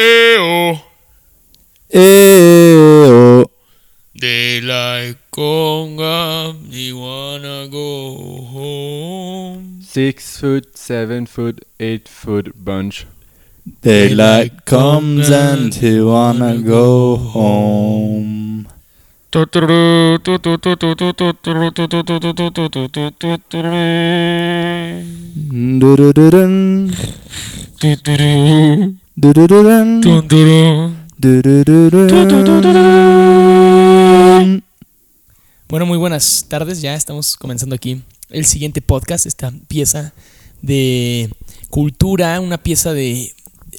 Eo. Eo. Daylight conga, you wanna go home. Six foot, seven foot, eight foot bunch. Daylight comes and you wanna go home. Bueno, muy buenas tardes. Ya estamos comenzando aquí el siguiente podcast, esta pieza de cultura, una pieza de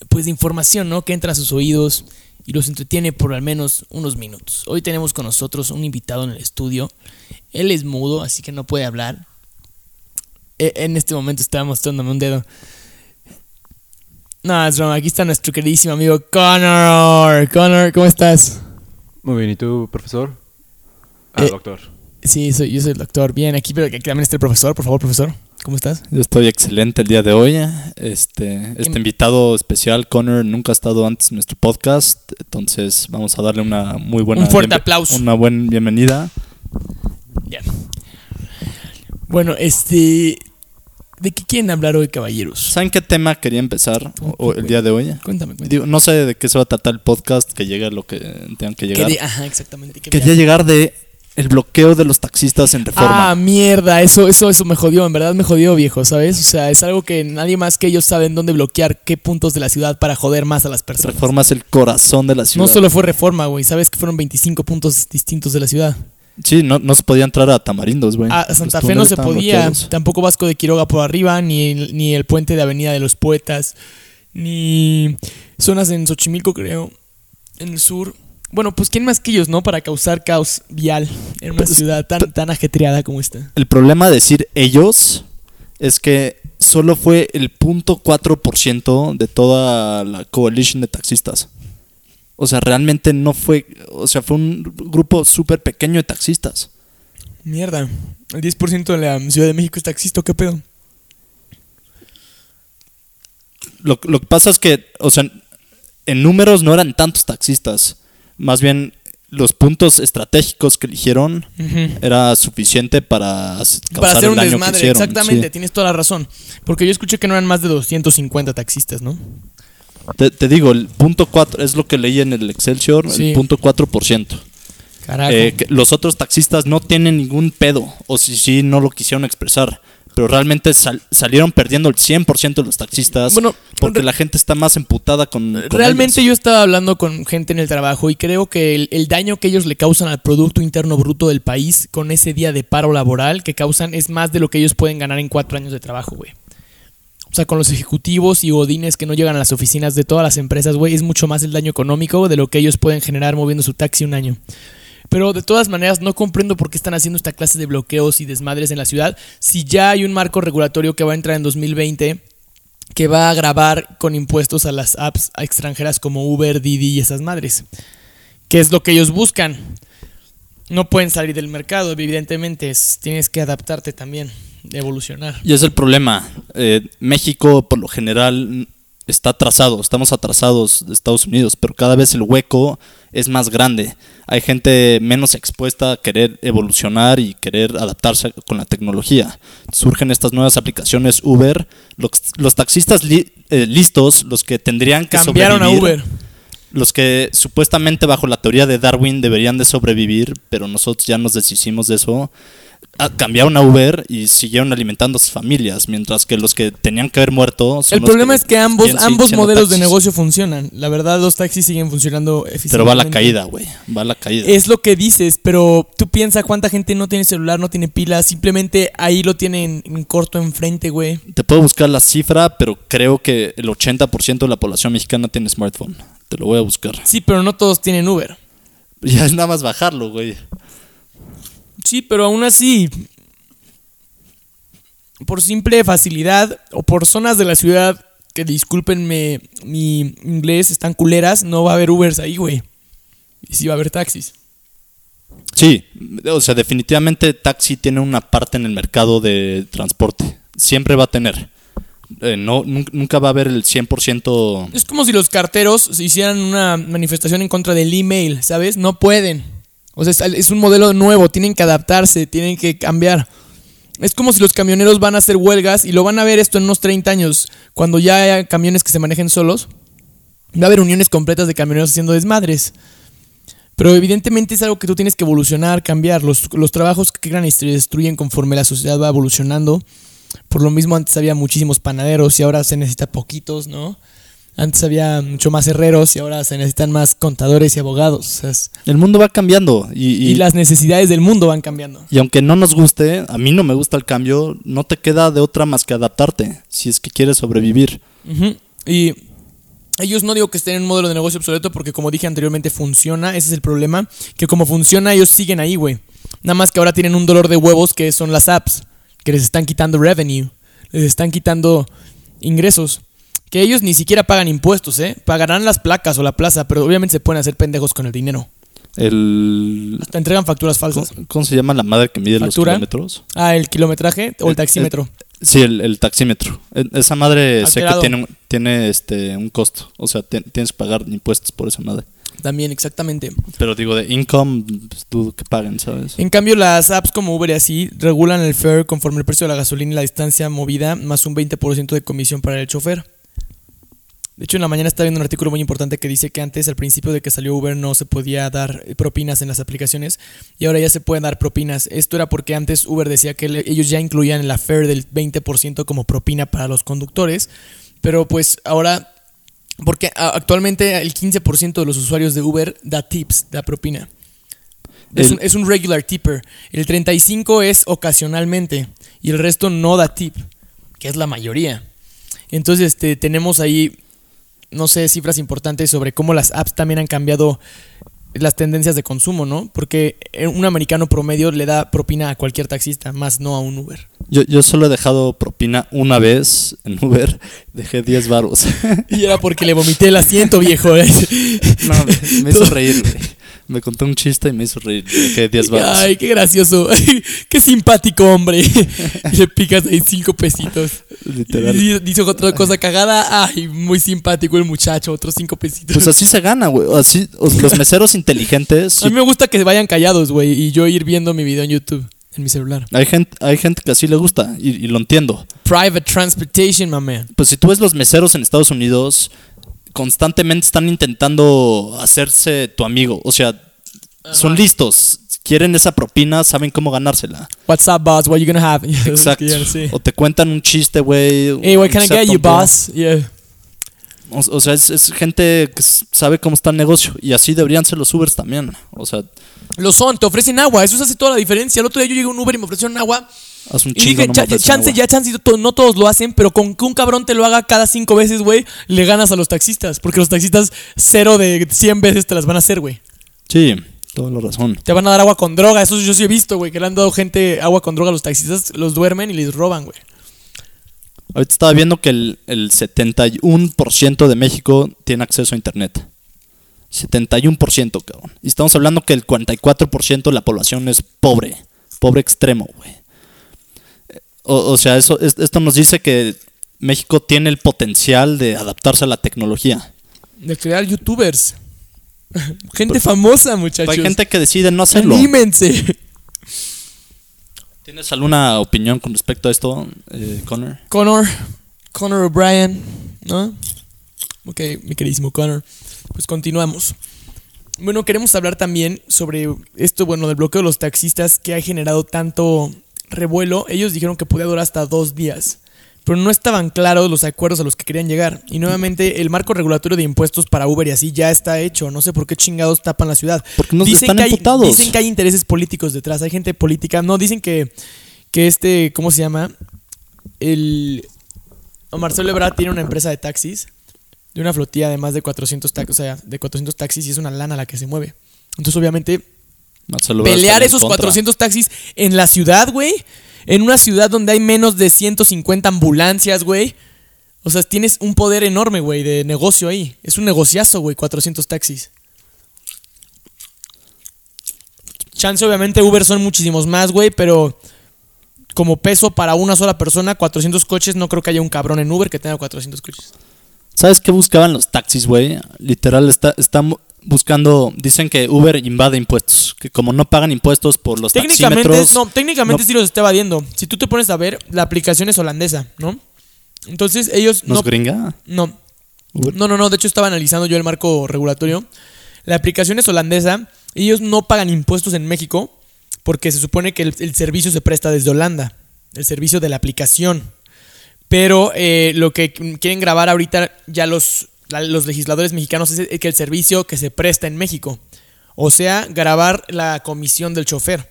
pues de información, ¿no? Que entra a sus oídos y los entretiene por al menos unos minutos. Hoy tenemos con nosotros un invitado en el estudio. Él es mudo, así que no puede hablar. E- En este momento estaba mostrándome un dedo. No, es broma. Aquí está nuestro queridísimo amigo Connor. Connor, ¿cómo estás? Muy bien, ¿y tú, profesor? Ah, Eh, doctor. Sí, soy, yo soy el doctor. Bien, aquí, pero que aquí también está el profesor. Por favor, profesor. ¿Cómo estás? Yo estoy excelente el día de hoy. Este, este Em- invitado especial, Connor, nunca ha estado antes en nuestro podcast, entonces vamos a darle una muy buena Un fuerte aplauso. Una buena bienvenida. Ya. Bueno, este. ¿De qué quieren hablar hoy, caballeros? ¿Saben qué tema quería empezar o- o el día de hoy? Cuéntame, cuéntame. Digo, no sé de qué se va a tratar el podcast, que llegue a lo que tengan que llegar. Quería- ajá, exactamente. ¿qué Quería llegar de el bloqueo de los taxistas en reforma. Ah, mierda, eso, eso, eso me jodió, en verdad me jodió, viejo, ¿sabes? O sea, es algo que nadie más que ellos saben dónde bloquear qué puntos de la ciudad para joder más a las personas. reforma es el corazón de la ciudad. No solo fue reforma, güey, ¿sabes que fueron 25 puntos distintos de la ciudad? Sí, no, no se podía entrar a Tamarindos, güey. A Los Santa Fe no se podía, bloqueados. tampoco Vasco de Quiroga por arriba, ni el, ni el puente de Avenida de los Poetas, ni zonas en Xochimilco, creo, en el sur. Bueno, pues quién más que ellos, ¿no? Para causar caos vial en una Pues, ciudad tan, tan ajetreada como esta. El problema de decir ellos es que solo fue el 0.4% de toda la coalition de taxistas. O sea, realmente no fue, o sea, fue un grupo súper pequeño de taxistas. Mierda, el 10% de la Ciudad de México es taxista, ¿qué pedo? Lo, lo que pasa es que, o sea, en números no eran tantos taxistas. Más bien, los puntos estratégicos que eligieron era suficiente para causar Para hacer el un que desmadre, hicieron, exactamente, sí. tienes toda la razón. Porque yo escuché que no eran más de 250 taxistas, ¿no? Te, te digo, el punto 4 es lo que leí en el Excelsior, Sí. el punto 4%. Carajo. Eh, que los otros taxistas no tienen ningún pedo, o si sí, no lo quisieron expresar. Pero realmente sal- salieron perdiendo el 100% de los taxistas Bueno, porque la gente está más emputada con. con Realmente ellos. yo estaba hablando con gente en el trabajo y creo que el, el daño que ellos le causan al Producto Interno Bruto del país con ese día de paro laboral que causan es más de lo que ellos pueden ganar en cuatro años de trabajo, güey. O sea, con los ejecutivos y godines que no llegan a las oficinas de todas las empresas, güey, es mucho más el daño económico de lo que ellos pueden generar moviendo su taxi un año. Pero de todas maneras no comprendo por qué están haciendo esta clase de bloqueos y desmadres en la ciudad si ya hay un marco regulatorio que va a entrar en 2020 que va a grabar con impuestos a las apps extranjeras como Uber, Didi y esas madres. ¿Qué es lo que ellos buscan? No pueden salir del mercado, evidentemente. es- tienes que adaptarte también, evolucionar. Y es el problema. Eh, México, por lo general, está atrasado. Estamos atrasados de Estados Unidos, pero cada vez el hueco es más grande. Hay gente menos expuesta a querer evolucionar y querer adaptarse con la tecnología. Surgen estas nuevas aplicaciones Uber. Los, los taxistas li- eh, listos, los que tendrían que Cambiaron a sobrevivir, Uber. los que supuestamente bajo la teoría de Darwin deberían de sobrevivir, pero nosotros ya nos deshicimos de eso, cambiaron a Uber y siguieron alimentando a sus familias, mientras que los que tenían que haber muerto... son El los problema es que ambos, ambos modelos de negocio funcionan. La verdad, los taxis siguen funcionando eficientemente. Pero va a la caída, güey, va a la caída. Es lo que dices, pero tú piensas cuánta gente no tiene celular, no tiene pilas, simplemente ahí lo tienen en corto enfrente, güey. Te puedo buscar la cifra, pero creo que el 80% de la población mexicana tiene smartphone. Te lo voy a buscar. Sí, pero no todos tienen Uber. Ya es nada más bajarlo, güey. Sí, pero aún así, por simple facilidad o por zonas de la ciudad que discúlpenme mi inglés, están culeras, no va a haber Ubers ahí, güey. Y sí va a haber taxis. Sí, o sea, definitivamente taxi tiene una parte en el mercado de transporte. Siempre va a tener. eh, no, nun- nunca va a haber el 100%. Es como si los carteros hicieran una manifestación en contra del email, ¿sabes? No pueden. O sea, es, un modelo nuevo, tienen que adaptarse, tienen que cambiar. Es como si los camioneros van a hacer huelgas y lo van a ver esto en unos 30 años, cuando ya haya camiones que se manejen solos. Va a haber uniones completas de camioneros haciendo desmadres. Pero evidentemente es algo que tú tienes que evolucionar, cambiar. Los, los trabajos que crean y se destruyen conforme la sociedad va evolucionando. Por lo mismo antes había muchísimos panaderos y ahora se necesita poquitos, ¿no? Antes había mucho más herreros y ahora se necesitan más contadores y abogados. es- El mundo va cambiando y, y- y las necesidades del mundo van cambiando. y aunque no nos guste, a mí no me gusta el cambio, no te queda de otra más que adaptarte si es que quieres sobrevivir. Y ellos no digo que estén en un modelo de negocio obsoleto porque como dije anteriormente funciona, ese es el problema, que como funciona ellos siguen ahí, güey. Nada más que ahora tienen un dolor de huevos que son las apps, que les están quitando revenue, les están quitando ingresos, que ellos ni siquiera pagan impuestos, ¿eh? Pagarán las placas o la plaza, pero obviamente se pueden hacer pendejos con el dinero. El, Hasta entregan facturas falsas. ¿cómo, cómo se llama la madre que mide ¿Factura? los kilómetros? Ah, el kilometraje o el El- taxímetro. Sí, el, taxímetro. E- Esa madre sé que tiene, un- tiene este, un costo. O sea, te- tienes que pagar impuestos por esa madre. También, exactamente. Pero digo, de income, pues, dudo que paguen, ¿sabes? En cambio, las apps como Uber y así regulan el fare conforme el precio de la gasolina y la distancia movida, más un 20% de comisión para el chofer. De hecho, en la mañana estaba viendo un artículo muy importante que dice que antes, al principio de que salió Uber, no se podía dar eh, propinas en las aplicaciones y ahora ya se pueden dar propinas. Esto era porque antes Uber decía que ellos ya incluían en la fare del 20% como propina para los conductores, pero pues ahora, porque actualmente el 15% de los usuarios de Uber da tips, da propina. Es, El- un, es un regular tipper. El 35 es ocasionalmente y el resto no da tip, que es la mayoría. Entonces, este, tenemos ahí, no sé, cifras importantes sobre cómo las apps también han cambiado las tendencias de consumo, ¿no? Porque eh, un americano promedio le da propina a cualquier taxista, más no a un Uber. Yo, yo solo he dejado propina una vez en Uber. Dejé 10 baros. Y era porque le vomité el asiento, viejo. ¿eh? no, me, me hizo reír, güey. Me contó un chiste y me hizo reír. Dejé 10 baros. Ay, qué gracioso. qué simpático, hombre. Le picas ahí cinco pesitos. Literal. Y dice otra cosa cagada. Ay, muy simpático el muchacho. Otros cinco pesitos. Pues así se gana, güey. Así, los meseros inteligentes. A mí me gusta que vayan callados, güey. Y yo ir viendo mi video en YouTube, en mi celular. Hay gente, hay gente que así le gusta y, y lo entiendo. Private transportation, my man. Pues si tú ves los meseros en Estados Unidos, constantemente están intentando hacerse tu amigo. O sea, son listos. Quieren esa propina, saben cómo ganársela. What's up, boss? What you gonna have? Exacto. O te cuentan un chiste, güey. Hey, what can I get you, boss? Yeah. O, o sea, es, es gente que sabe cómo está el negocio. Y así deberían ser los Ubers también. O sea, Lo son, te ofrecen agua. Eso hace toda la diferencia. El otro día yo llegué a un Uber y me ofrecieron agua. Haz un Y chingo, dije, no "Cha- ofrecen chance, agua". ya chance, no todos lo hacen, pero con que un cabrón te lo haga cada cinco veces, güey, le ganas a los taxistas. Porque los taxistas cero de 100 veces te las van a hacer, güey. Sí, toda la razón. Te van a dar agua con droga. Eso yo sí he visto, güey, que le han dado gente agua con droga a los taxistas, los duermen y les roban, güey. Ahorita estaba viendo que el, el 71% de México tiene acceso a Internet. 71%, cabrón. Y estamos hablando que el 44% de la población es pobre. Pobre extremo, güey. O, o sea, eso, es- esto nos dice que México tiene el potencial de adaptarse a la tecnología. De crear youtubers. Gente famosa, muchachos. Hay gente que decide no hacerlo. Anímense. ¿Tienes alguna opinión con respecto a esto, eh, Connor? Connor. Connor O'Brien, ¿no? Ok, mi queridísimo Connor. Pues continuamos. Bueno, queremos hablar también sobre esto, bueno, del bloqueo de los taxistas que ha generado tanto revuelo. Ellos dijeron que podía durar hasta dos días, pero no estaban claros los acuerdos a los que querían llegar. Y nuevamente, el marco regulatorio de impuestos para Uber y así ya está hecho. No sé por qué chingados tapan la ciudad. Porque nos están que hay, emputados. dicen que hay intereses políticos detrás, hay gente política. No, dicen que, que este, ¿cómo se llama? El Marcelo Ebrard tiene una empresa de taxis, de una flotilla de más de 400 taxis, o sea, de 400 taxis y es una lana la que se mueve. Entonces, obviamente, Pelear está esos contra. 400 taxis en la ciudad, güey, en una ciudad donde hay menos de 150 ambulancias, güey. O sea, tienes un poder enorme, güey, de negocio ahí. Es un negociazo, güey, 400 taxis. Chance, obviamente, Uber son muchísimos más, güey, pero como peso para una sola persona, 400 coches, no creo que haya un cabrón en Uber que tenga 400 coches. ¿Sabes qué buscaban los taxis, güey? Literal, está, están buscando. Dicen que Uber invade impuestos. Que como no pagan impuestos por los Técnicamente, taxímetros. no, técnicamente no- sí los está evadiendo. Si tú te pones a ver, la aplicación es holandesa, ¿no? Entonces ellos ¿Nos no, gringa? no, Uber. no, no, no. De hecho estaba analizando yo el marco regulatorio. La aplicación es holandesa. Ellos no pagan impuestos en México porque se supone que el, el servicio se presta desde Holanda, el servicio de la aplicación. Pero eh, lo que quieren grabar ahorita ya los, los legisladores mexicanos es que el servicio que se presta en México. O sea, grabar la comisión del chofer.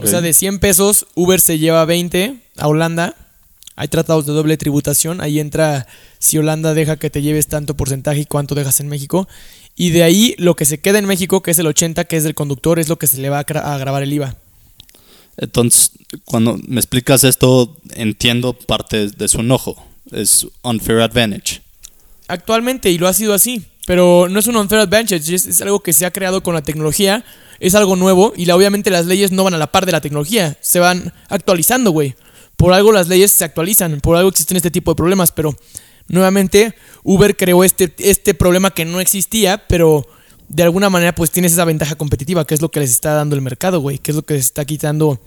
O sea, de 100 pesos, Uber se lleva 20 a Holanda. Hay tratados de doble tributación. Ahí entra si Holanda deja que te lleves tanto porcentaje y cuánto dejas en México. Y de ahí lo que se queda en México, que es el 80, que es del conductor, es lo que se le va a, a grabar el IVA. Entonces, cuando me explicas esto, entiendo parte de su enojo. Es unfair advantage. Actualmente, y lo ha sido así. Pero no es un unfair advantage, es, algo que se ha creado con la tecnología, es algo nuevo y la, obviamente las leyes no van a la par de la tecnología, se van actualizando, güey. Por algo las leyes se actualizan, por algo existen este tipo de problemas, pero nuevamente Uber creó este, este problema que no existía, pero de alguna manera pues tienes esa ventaja competitiva, que es lo que les está dando el mercado, güey, que es lo que les está quitando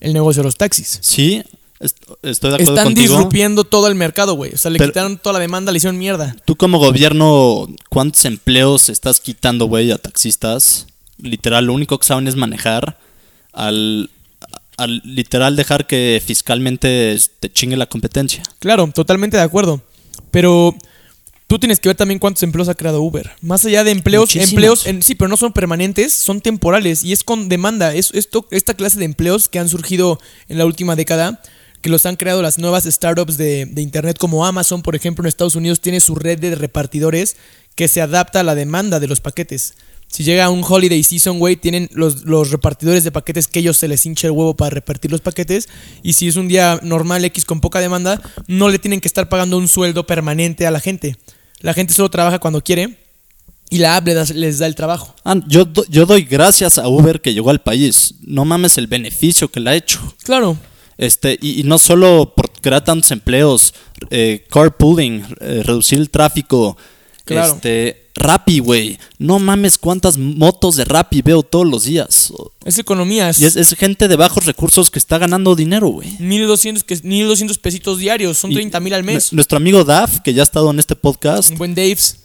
el negocio de los taxis. Sí, estoy de acuerdo Están contigo. disrupiendo todo el mercado, güey. O sea, le Pero- quitaron toda la demanda, le hicieron mierda. Tú como gobierno, ¿cuántos empleos estás quitando, güey, a taxistas? Literal, lo único que saben es manejar. Al, al literal dejar que fiscalmente te chingue la competencia. Claro, totalmente de acuerdo. Pero tú tienes que ver también cuántos empleos ha creado Uber. Más allá de empleos, empleos, en, sí, pero no son permanentes, son temporales y es con demanda. Es esto, esta clase de empleos que han surgido en la última década, que los han creado las nuevas startups de, de internet como Amazon, por ejemplo, en Estados Unidos tiene su red de repartidores que se adapta a la demanda de los paquetes. Si llega un holiday season, güey, tienen los, los repartidores de paquetes que ellos se les hincha el huevo para repartir los paquetes. Y si es un día normal X con poca demanda, no le tienen que estar pagando un sueldo permanente a la gente. La gente solo trabaja cuando quiere y la app les da, les da el trabajo. Ah, yo, do- yo doy gracias a Uber que llegó al país. No mames el beneficio que le ha hecho. Claro, Este, y, y no solo por crear tantos empleos, eh, carpooling, eh, reducir el tráfico, Claro. este, Rappi, güey. No mames cuántas motos de Rappi veo todos los días. es economía. Es, Y es, es gente de bajos recursos que está ganando dinero, güey. 1200, que, 1200 pesitos diarios, son Y 30 mil al mes. nu- Nuestro amigo Daf, que ya ha estado en este podcast, Un buen Daves.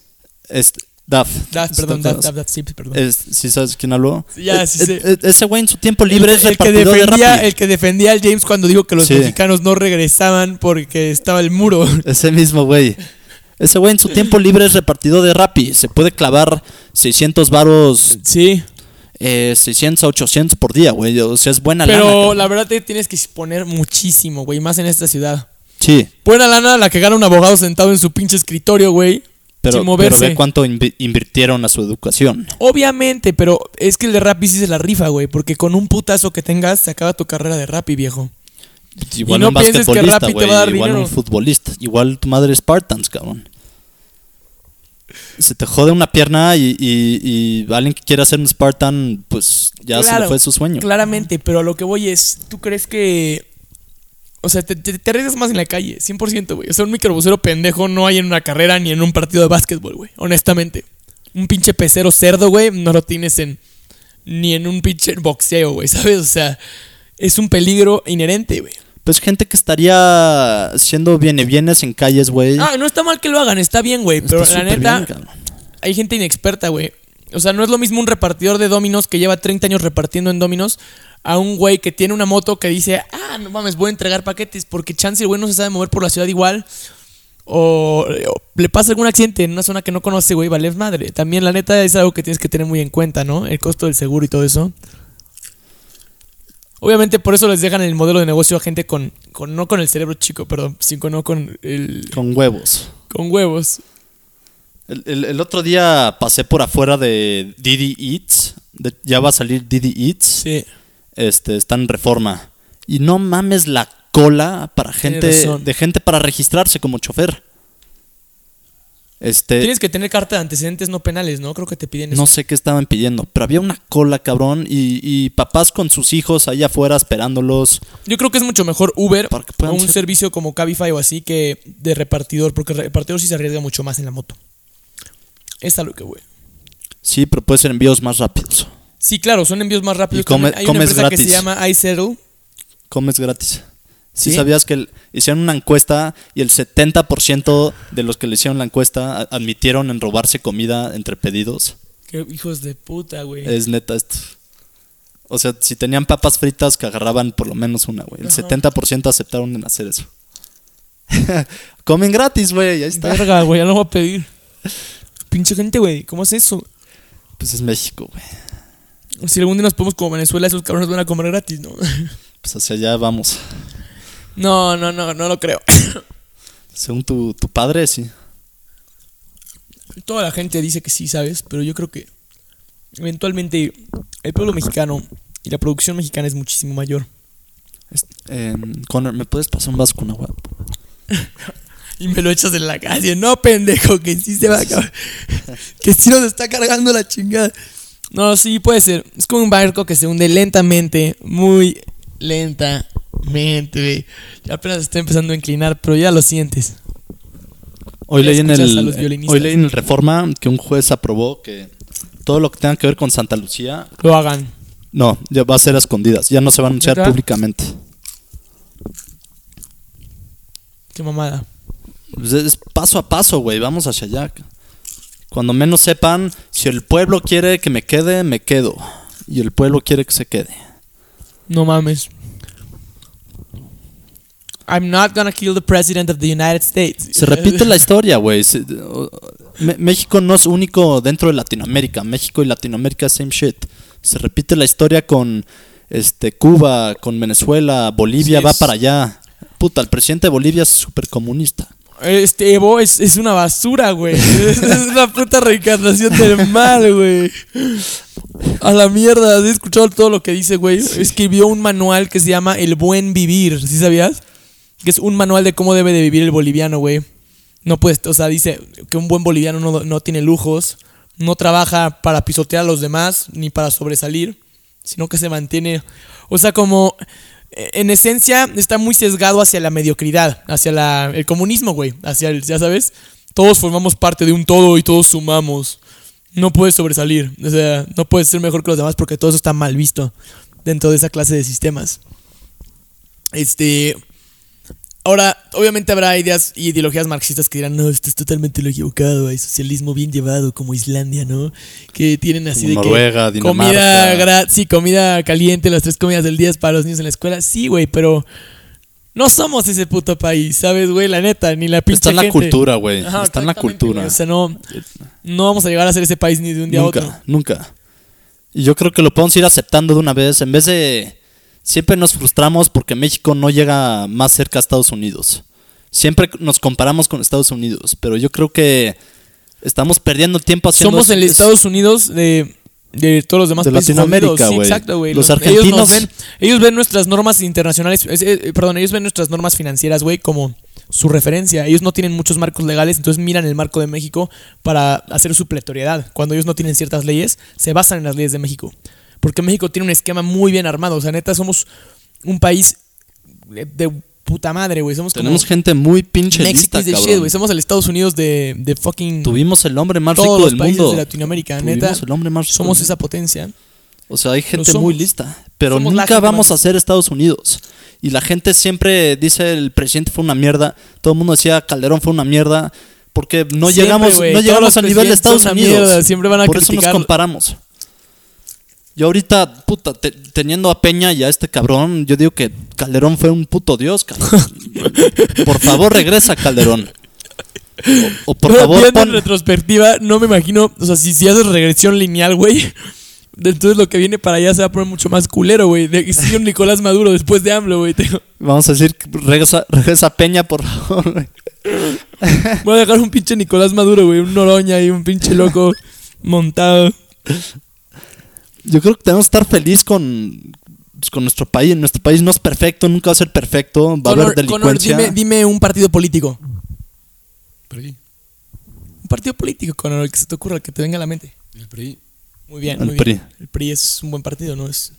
es Daf. Daf, ¿te perdón, Daf? Daf, Daf, sí, perdón. Es- ¿Sí sabes quién habló? Ya, Eh, sí eh, eh, Ese güey en su tiempo libre es el, que repartidor de defendía, el que defendía al James cuando dijo que los Sí. mexicanos no regresaban porque estaba el muro. Ese mismo güey. Ese güey en su tiempo libre es repartidor de Rappi. Se puede clavar 600 varos, Sí, eh, 600 a 800 por día, güey. O sea, es buena lana. pero la verdad te tienes que exponer muchísimo, güey, más en esta ciudad. Sí, Buena lana la que gana un abogado sentado en su pinche escritorio, güey. Pero, sin pero ve cuánto invi- invirtieron a su educación. Obviamente, pero es que el de Rappi sí se la rifa, güey, porque con un putazo que tengas se acaba tu carrera de Rappi, viejo. Igual no un pienses que basquetbolista, Rappi te güey. va a dar Igual dinero. un futbolista. Igual tu madre es Spartans, cabrón. Se te jode una pierna y, y- y alguien que quiera ser un Spartan, pues ya se le fue su sueño. Claramente, pero a lo que voy es, ¿tú crees que... O sea, te, te, te arriesgas más en la calle, 100%, güey. O sea, un microbusero pendejo no hay en una carrera ni en un partido de básquetbol, güey. Honestamente. Un pinche pecero cerdo, güey, no lo tienes en... Ni en un pinche boxeo, güey, ¿sabes? O sea, es un peligro inherente, güey. Pues gente que estaría siendo viene bienes en calles, güey. Ah, no está mal que lo hagan, está bien, güey. Pero la neta, bien, hay gente inexperta, güey. O sea, no es lo mismo un repartidor de Dominos que lleva 30 años repartiendo en Dominos a un güey que tiene una moto que dice, ah, no mames, voy a entregar paquetes porque chance el güey no se sabe mover por la ciudad igual. O, o le pasa algún accidente en una zona que no conoce, güey, vale madre. También la neta es algo que tienes que tener muy en cuenta, ¿no? El costo del seguro y todo eso. Obviamente por eso les dejan el modelo de negocio a gente con, con no con el cerebro chico, perdón, sino no con el Con huevos. con huevos. El, el- el otro día pasé por afuera de Didi Eats. De- ya va a salir Didi Eats. Sí. Este, está en reforma. Y no mames la cola para gente. De gente para registrarse como chofer. Este, Tienes que tener carta de antecedentes no penales, ¿no? Creo que te piden eso. no sé qué estaban pidiendo, pero había una cola, cabrón, y, y papás con sus hijos allá afuera esperándolos. Yo creo que es mucho mejor Uber o un ser- servicio como Cabify o así que de repartidor, porque el repartidor sí se arriesga mucho más en la moto. Es a lo que, güey. Sí, pero puede ser envíos más rápidos. Sí, claro, son envíos más rápidos. Y come- Hay una comes empresa que se gratis. llama iSettle. Comes gratis. Sí, ¿Sí? sabías que el- hicieron una encuesta y el 70% de los que le hicieron la encuesta admitieron en robarse comida entre pedidos. Qué hijos de puta, güey. Es neta esto. O sea, si tenían papas fritas que agarraban por lo menos una, güey. El Ajá. 70% aceptaron en hacer eso. Comen gratis, güey. Ahí está. Verga, güey, ya no voy a pedir. Pinche gente, güey, ¿cómo es eso? Pues es México, güey. Si algún día nos podemos como Venezuela, esos cabrones van a comer gratis, ¿no? Pues hacia allá vamos. No, no, no, no lo creo. Según tu, tu padre, sí. Toda la gente dice que sí, ¿sabes? Pero yo creo que eventualmente el pueblo mexicano y la producción mexicana es muchísimo mayor. Em, Connor, ¿me puedes pasar un vaso con agua? Y me lo echas en la calle. No, pendejo, que sí se va a acabar. que sí nos está cargando la chingada. No, sí, puede ser. Es como un barco que se hunde lentamente, muy lentamente, güey. Ya apenas está empezando a inclinar, pero ya lo sientes. Hoy leí, en el, hoy leí en el Reforma que un juez aprobó que todo lo que tenga que ver con Santa Lucía, Lo hagan. no, ya va a ser a escondidas, ya no se va a anunciar públicamente. Qué mamada. Pues es paso a paso, güey, vamos hacia allá. Cuando menos sepan, si el pueblo quiere que me quede, me quedo. Y el pueblo quiere que se quede. No mames. I'm not gonna kill the president of the United States. Se repite la historia, güey. México no es único dentro de Latinoamérica. México y Latinoamérica same shit. Se repite la historia con este Cuba, con Venezuela, Bolivia Sí, va para allá. Puta, el presidente de Bolivia es súper comunista. Este Evo es, es una basura, güey. Es, es una puta reencarnación del mal, güey. A la mierda. ¿Has escuchado todo lo que dice, güey? Escribió un manual que se llama El Buen Vivir. ¿Sí sabías? Que es un manual de cómo debe de vivir el boliviano, güey. No puedes, o sea, dice que un buen boliviano no, no tiene lujos, no trabaja para pisotear a los demás ni para sobresalir, sino que se mantiene, o sea, como en esencia está muy sesgado hacia la mediocridad, hacia el comunismo, güey, hacia el, ya sabes, todos formamos parte de un todo y todos sumamos. No puedes sobresalir, o sea, no puedes ser mejor que los demás porque todo eso está mal visto dentro de esa clase de sistemas. Este, Ahora, obviamente habrá ideas y ideologías marxistas que dirán, no, esto es totalmente lo equivocado, hay socialismo bien llevado como Islandia, ¿no? Que tienen así Como de Noruega, que comida sí, comida caliente, las tres comidas del día es para los niños en la escuela. Sí, güey, pero no somos ese puto país, ¿sabes, güey? La neta, ni la pinche Está en la gente. cultura, güey. Está en la cultura. O sea, no, no vamos a llegar a ser ese país ni de un día a nunca, otro. nunca. Y yo creo que lo podemos ir aceptando de una vez. En vez de. Siempre nos frustramos porque México no llega más cerca a Estados Unidos. Siempre nos comparamos con Estados Unidos. Pero yo creo que estamos perdiendo el tiempo haciendo. Somos el es- Estados Unidos de, de todos los demás De países Latinoamérica. Sí, güey. exacto, güey. Los Ellos argentinos- nos ven, ellos ven nuestras normas internacionales, es- eh, perdón, ellos ven nuestras normas financieras, güey, como su referencia. Ellos no tienen muchos marcos legales, entonces miran el marco de México para hacer su pletoriedad. Cuando ellos no tienen ciertas leyes, se basan en las leyes de México. Porque México tiene un esquema muy bien armado. O sea, neta, somos un país de, de puta madre, güey. Somos Tenemos como gente muy pinche lista, is the shit, cabrón. güey. Somos el Estados Unidos de, de fucking Tuvimos el hombre más todos rico del mundo. de Latinoamérica. Tuvimos Neta, el hombre más rico somos esa potencia. O sea, hay gente somos. muy lista. Pero nunca vamos más a ser Estados Unidos. Y la gente siempre dice el presidente fue una mierda. Todo el mundo decía Calderón fue una mierda. Porque no Siempre, llegamos, güey. no llegamos al nivel de Estados Unidos. mierda, siempre van a Por eso nos criticar- comparamos. Yo ahorita, puta, te- teniendo a Peña y a este cabrón, yo digo que Calderón fue un puto dios, cabrón. por favor, regresa, Calderón. O, o por Pero favor, pon- en retrospectiva, no me imagino, o sea, si, si haces regresión lineal, güey, entonces lo que viene para allá se va a poner mucho más culero, güey. De sí, un Nicolás Maduro después de AMLO, güey. Vamos a decir, regresa, regresa Peña, por favor. Voy a dejar un pinche Nicolás Maduro, güey, un Noroña y un pinche loco montado. Yo creo que tenemos que estar feliz con, con nuestro país. Nuestro país no es perfecto, nunca va a ser perfecto. Va a haber delincuencia. dime, dime un partido político. Un partido político con el que se te ocurra, el que te venga a la mente. El PRI. Muy bien, El muy PRI. bien. El PRI es un buen partido, ¿no? Es,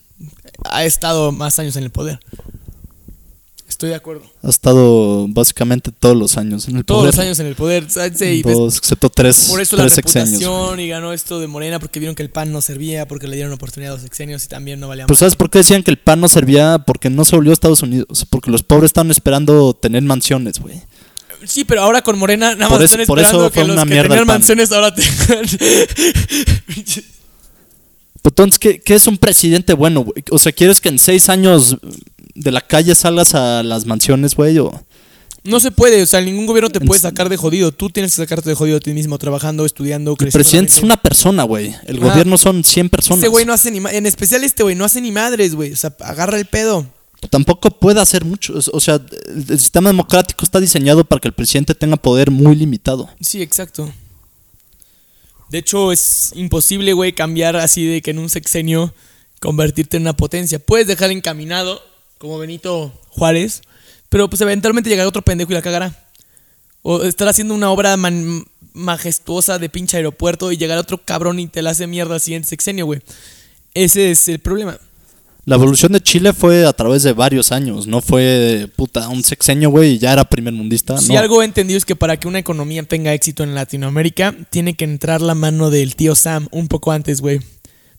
ha estado más años en el poder. Estoy de acuerdo. Ha estado básicamente todos los años en el Todos poder. los años en el poder. Todos, excepto tres, por eso la tres sexenios. reputación y ganó esto de Morena porque vieron que el PAN no servía, porque le dieron oportunidad a los sexenios y también no valía Pero. ¿sabes por qué decían que el PAN no servía? Porque no se volvió a Estados Unidos. Porque los pobres estaban esperando tener mansiones, güey. Sí, pero ahora con Morena nada Por más eso- están por eso esperando fue que los que tenían mansiones ahora tengan... Entonces, ¿qué, qué es un presidente bueno, güey? O sea, ¿quieres que en seis años de la calle salgas a las mansiones, güey? O... No se puede, o sea, ningún gobierno te puede sacar de jodido. Tú tienes que sacarte de jodido a ti mismo, trabajando, estudiando, El creciendo. presidente la es una persona, güey. El Ah. gobierno son 100 personas. Este güey no hace ni En especial este güey, no hace ni madres, güey. O sea, agarra el pedo. Tampoco puede hacer mucho. O sea, el, el sistema democrático está diseñado para que el presidente tenga poder muy limitado. Sí, exacto. De hecho, es imposible, güey, cambiar así de que en un sexenio convertirte en una potencia. Puedes dejar encaminado, como Benito Juárez, pero pues eventualmente llegará otro pendejo y la cagará. O estar haciendo una obra man- majestuosa de pinche aeropuerto y llegar otro cabrón y te la hace mierda al siguiente sexenio, güey. Ese es el problema. La evolución de Chile fue a través de varios años. No fue, puta, un sexenio, güey, y ya era primer mundista. Si no. algo he entendido es que para que una economía tenga éxito en Latinoamérica, tiene que entrar la mano del tío Sam un poco antes, güey.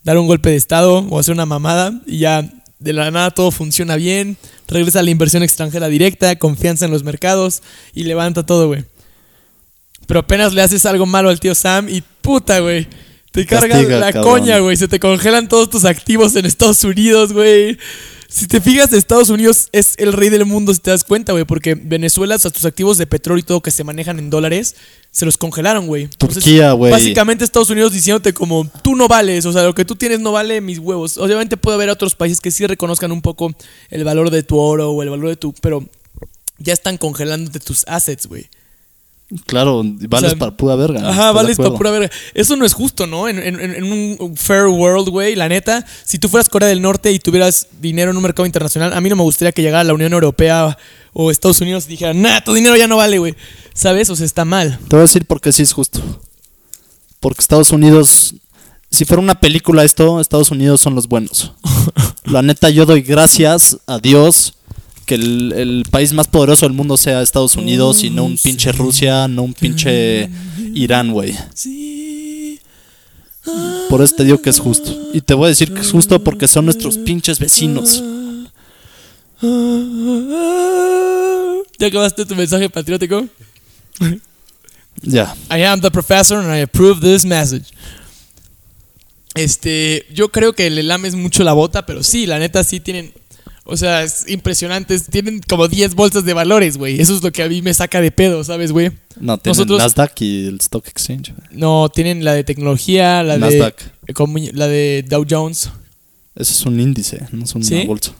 Dar un golpe de estado o hacer una mamada y ya de la nada todo funciona bien. Regresa la inversión extranjera directa, confianza en los mercados y levanta todo, güey. Pero apenas le haces algo malo al tío Sam y puta, güey. Te carga Castiga, la cabrón. coña, güey. Se te congelan todos tus activos en Estados Unidos, güey. Si te fijas, Estados Unidos es el rey del mundo, si te das cuenta, güey. Porque Venezuela, o sea, tus activos de petróleo y todo que se manejan en dólares, se los congelaron, güey. Turquía, güey. Básicamente Estados Unidos diciéndote como, tú no vales, o sea, lo que tú tienes no vale mis huevos. Obviamente puede haber otros países que sí reconozcan un poco el valor de tu oro o el valor de tu... Pero ya están congelándote tus assets, güey. Claro, vales O sea, para pura verga. Ajá, vales para pura verga. Eso no es justo, ¿no? En, en- en un fair world, güey, la neta, si tú fueras Corea del Norte y tuvieras dinero en un mercado internacional, a mí no me gustaría que llegara la Unión Europea o Estados Unidos y dijera, nah, tu dinero ya no vale, güey. ¿Sabes? O sea, está mal. Te voy a decir por qué sí es justo. Porque Estados Unidos, si fuera una película esto, Estados Unidos son los buenos. La neta, yo doy gracias a Dios que el, el país más poderoso del mundo sea Estados Unidos y no un pinche Rusia, no un pinche Irán, güey. Sí. Por eso te digo que es justo. Y te voy a decir que es justo porque son nuestros pinches vecinos. ¿Ya acabaste tu mensaje patriótico? Ya. I am the professor and I approve this message. Este, yo creo que le lames mucho la bota, pero sí, la neta sí tienen, o sea, es impresionante, tienen como 10 bolsas de valores, güey. Eso es lo que a mí me saca de pedo, ¿sabes, güey? No, tienen Nosotros- Nasdaq y el Stock Exchange. güey. No, tienen la de tecnología, la Nasdaq. de la de Dow Jones. Eso es un índice, no es una ¿Sí? bolsa.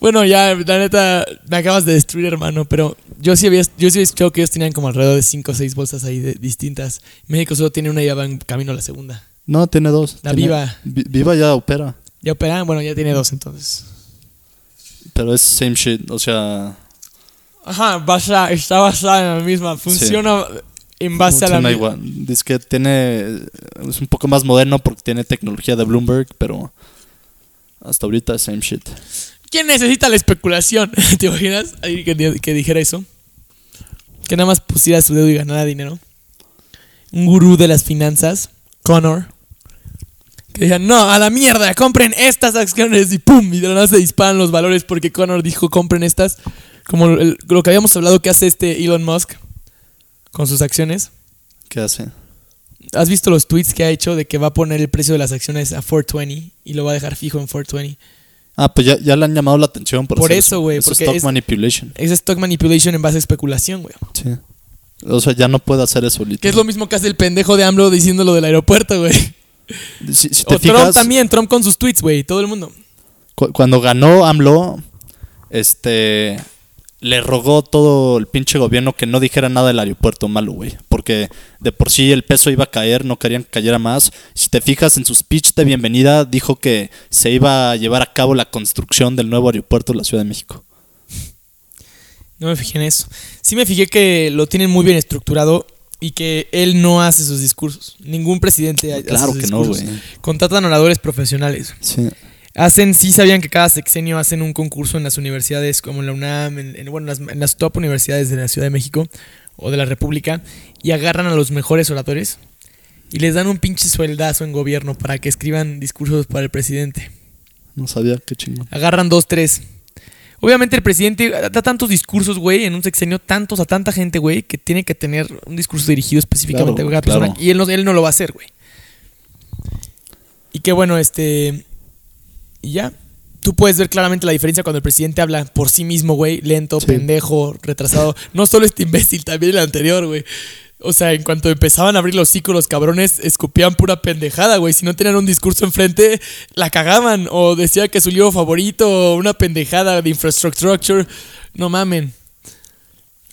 Bueno, ya, la neta, me acabas de destruir, hermano, pero yo sí había, yo sí había escuchado que ellos tenían como alrededor de 5 o 6 bolsas ahí de- distintas. México solo tiene una y ya va en camino a la segunda. No, tiene dos. La Tiene- Viva. Vi- Viva ya opera. Ya operan, bueno, ya tiene dos entonces. Pero es same shit, o sea, Ajá, basa, está basada en la misma. Funciona en base a la funciona misma. igual. Dice que tiene, es un poco más moderno porque tiene tecnología de Bloomberg, pero hasta ahorita es same shit. ¿Quién necesita la especulación? ¿Te imaginas alguien que, que dijera eso? Que nada más pusiera su dedo y ganara dinero. Un gurú de las finanzas, Connor. Que digan, no, a la mierda, compren estas acciones y pum, y de la nada se disparan los valores porque Connor dijo, compren estas. Como el- lo que habíamos hablado que hace este Elon Musk con sus acciones. ¿Qué hace? ¿Has visto los tweets que ha hecho de que va a poner el precio de las acciones a 420 y lo va a dejar fijo en 420? Ah, pues ya, ya le han llamado la atención por, Por hacer eso, güey, Es stock es- manipulation. Es stock manipulation en base a especulación, güey. Sí. O sea, ya no puede hacer eso ahorita. Que es lo mismo que hace el pendejo de AMLO diciendo lo del aeropuerto, güey. Si, si te O Trump también, Trump con sus tweets, güey. Todo el mundo. cu- cuando ganó AMLO, este le rogó todo el pinche gobierno que no dijera nada del aeropuerto malo, güey. Porque de por sí el peso iba a caer, no querían que cayera más. Si te fijas en su speech de bienvenida, dijo que se iba a llevar a cabo la construcción del nuevo aeropuerto de la Ciudad de México. No me fijé en eso. Sí me fijé que lo tienen muy bien estructurado y que él no hace sus discursos. Ningún presidente hace Claro sus que no, discursos. güey. Contratan oradores profesionales. Sí. Hacen, sí sabían que cada sexenio hacen un concurso en las universidades como en la UNAM, en, en- bueno, en las, en las top universidades de la Ciudad de México o de la República y agarran a los mejores oradores y les dan un pinche sueldazo en gobierno para que escriban discursos para el presidente. No sabía qué chingón. Agarran dos, tres. Obviamente el presidente da tantos discursos, güey, en un sexenio, tantos a tanta gente, güey, que tiene que tener un discurso dirigido específicamente Claro, a cada persona. Y él no, él no lo va a hacer, güey. Y qué bueno, este... Y ya. Tú puedes ver claramente la diferencia cuando el presidente habla por sí mismo, güey, lento, Sí. pendejo, retrasado. No solo este imbécil, también el anterior, güey. O sea, en cuanto empezaban a abrir los hocico los cabrones, escupían pura pendejada, güey. Si no tenían un discurso enfrente, la cagaban. O decía que su libro favorito, o una pendejada de infrastructure. No mamen.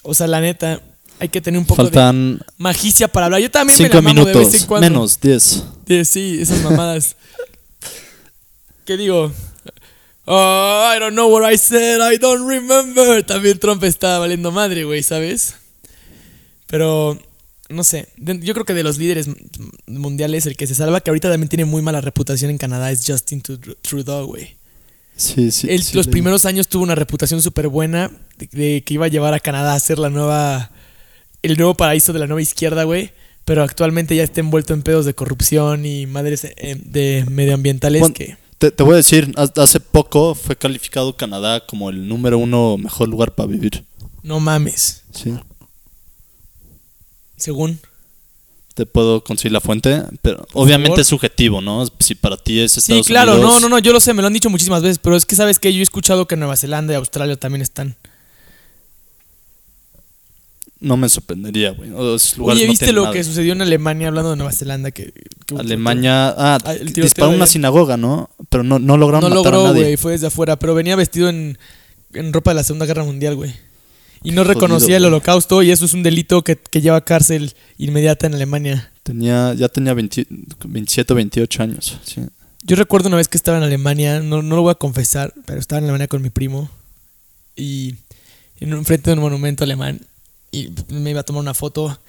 O sea, la neta, hay que tener un poco de magicia para hablar. Yo también me cinco la mamo de vez en cuando. Menos, diez. Sí, sí, esas mamadas. ¿Qué digo? Oh, I don't know what I said, I don't remember. También Trump está valiendo madre, güey, ¿sabes? Pero, no sé. Yo creo que de los líderes mundiales, el que se salva, que ahorita también tiene muy mala reputación en Canadá, es Justin Tru- Trudeau, güey. Sí, sí. Él sí los primeros años tuvo una reputación súper buena de, de que iba a llevar a Canadá a ser la nueva. el nuevo paraíso de la nueva izquierda, güey. Pero actualmente ya está envuelto en pedos de corrupción y madres eh, de medioambientales Bueno, que. Te, te voy a decir, ha- hace poco fue calificado Canadá como el número uno mejor lugar para vivir. No mames. Sí. Según. Te puedo conseguir la fuente, pero obviamente es subjetivo, ¿no? Si para ti es Sí, Estados claro, Unidos. no, no, no, yo lo sé, me lo han dicho muchísimas veces, pero es que sabes que yo he escuchado que Nueva Zelanda y Australia también están. No me sorprendería, güey. Lugares Oye, no ¿viste tienen lo nada. que sucedió en Alemania hablando de Nueva Zelanda? Que, que- Alemania. Ah, Ah, el tiroteo disparó de una sinagoga, ¿no? Pero no, no lograron No matar logró, a nadie. güey, fue desde afuera, pero venía vestido en, en ropa de la Segunda Guerra Mundial, güey. Y no Jodido, reconocía el holocausto y eso es un delito que, que lleva a cárcel inmediata en Alemania. Tenía, ya tenía 20 27 o 28 años. Sí. Yo recuerdo una vez que estaba en Alemania, no, no lo voy a confesar, pero estaba en Alemania con mi primo y en un frente de un monumento alemán y me iba a tomar una foto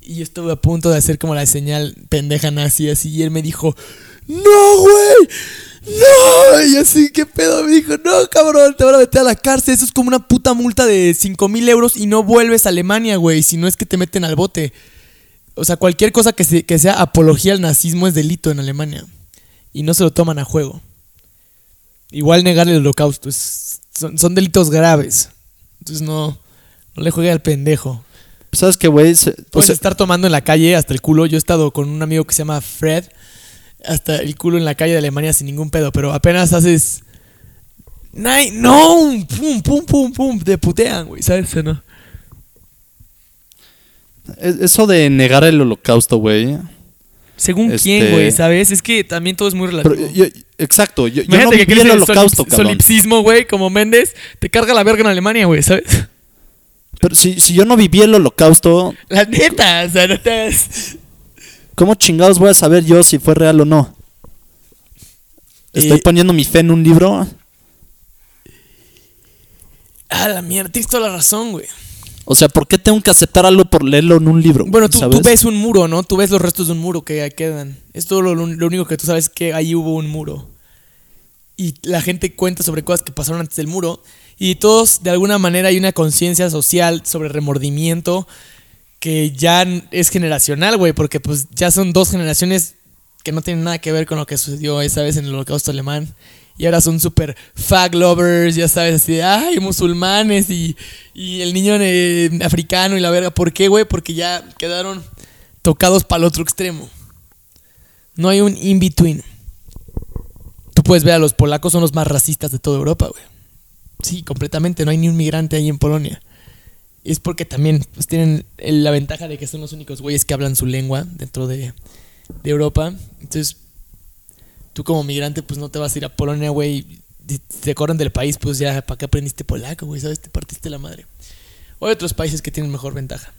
y yo estuve a punto de hacer como la señal pendeja nazi así y él me dijo, no, güey, no, y así, ¿qué pedo? Me dijo, no, cabrón, te van a meter a la cárcel, eso es como una puta multa de 5 mil euros y no vuelves a Alemania, güey, si no es que te meten al bote. O sea, cualquier cosa que, se- que sea apología al nazismo es delito en Alemania y no se lo toman a juego. Igual negar el holocausto, es- son, son delitos graves. Entonces no, no le juegue al pendejo. ¿Sabes qué, güey? O Puedes sea, estar tomando en la calle hasta el culo. Yo he estado con un amigo que se llama Fred, hasta el culo en la calle de Alemania sin ningún pedo, pero apenas haces... No, pum, pum, pum, pum, te putean, güey, ¿sabes no? es- eso de negar el holocausto, güey. Según Este- quién, güey, ¿sabes? Es que también todo es muy relativo. Pero, yo- exacto, yo, yo no que el holocausto, solip- cabrón. solipsismo, güey, como Méndez, te carga la verga en Alemania, güey, ¿sabes? Pero si, si yo no viví el holocausto, La neta, o sea, no te ¿cómo chingados voy a saber yo si fue real o no? Estoy Eh, poniendo mi fe en un libro. Ah, la mierda, tienes toda la razón, güey. O sea, ¿por qué tengo que aceptar algo por leerlo en un libro? Bueno, tú, ves un muro, ¿no? Tú ves los restos de un muro que quedan. Es todo lo, lo único que tú sabes que ahí hubo un muro. Y la gente cuenta sobre cosas que pasaron antes del muro. Y todos, de alguna manera, hay una conciencia social sobre remordimiento que ya es generacional, güey. Porque pues ya son dos generaciones que no tienen nada que ver con lo que sucedió esa vez en el holocausto alemán. Y ahora son súper fag lovers, ya sabes, así de, ay, musulmanes y, y el niño eh, africano y la verga. ¿Por qué, güey? Porque ya quedaron tocados para el otro extremo. No hay un in-between. Tú puedes ver a los polacos, son los más racistas de toda Europa, güey. Sí, completamente. No hay ni un migrante ahí en Polonia. Es porque también pues, tienen la ventaja de que son los únicos güeyes que hablan su lengua dentro de, de Europa. Entonces, tú como migrante, pues no te vas a ir a Polonia, güey. Si te corren del país, pues ya, ¿para qué aprendiste polaco, güey? ¿Sabes? Te partiste la madre. O hay otros países que tienen mejor ventaja.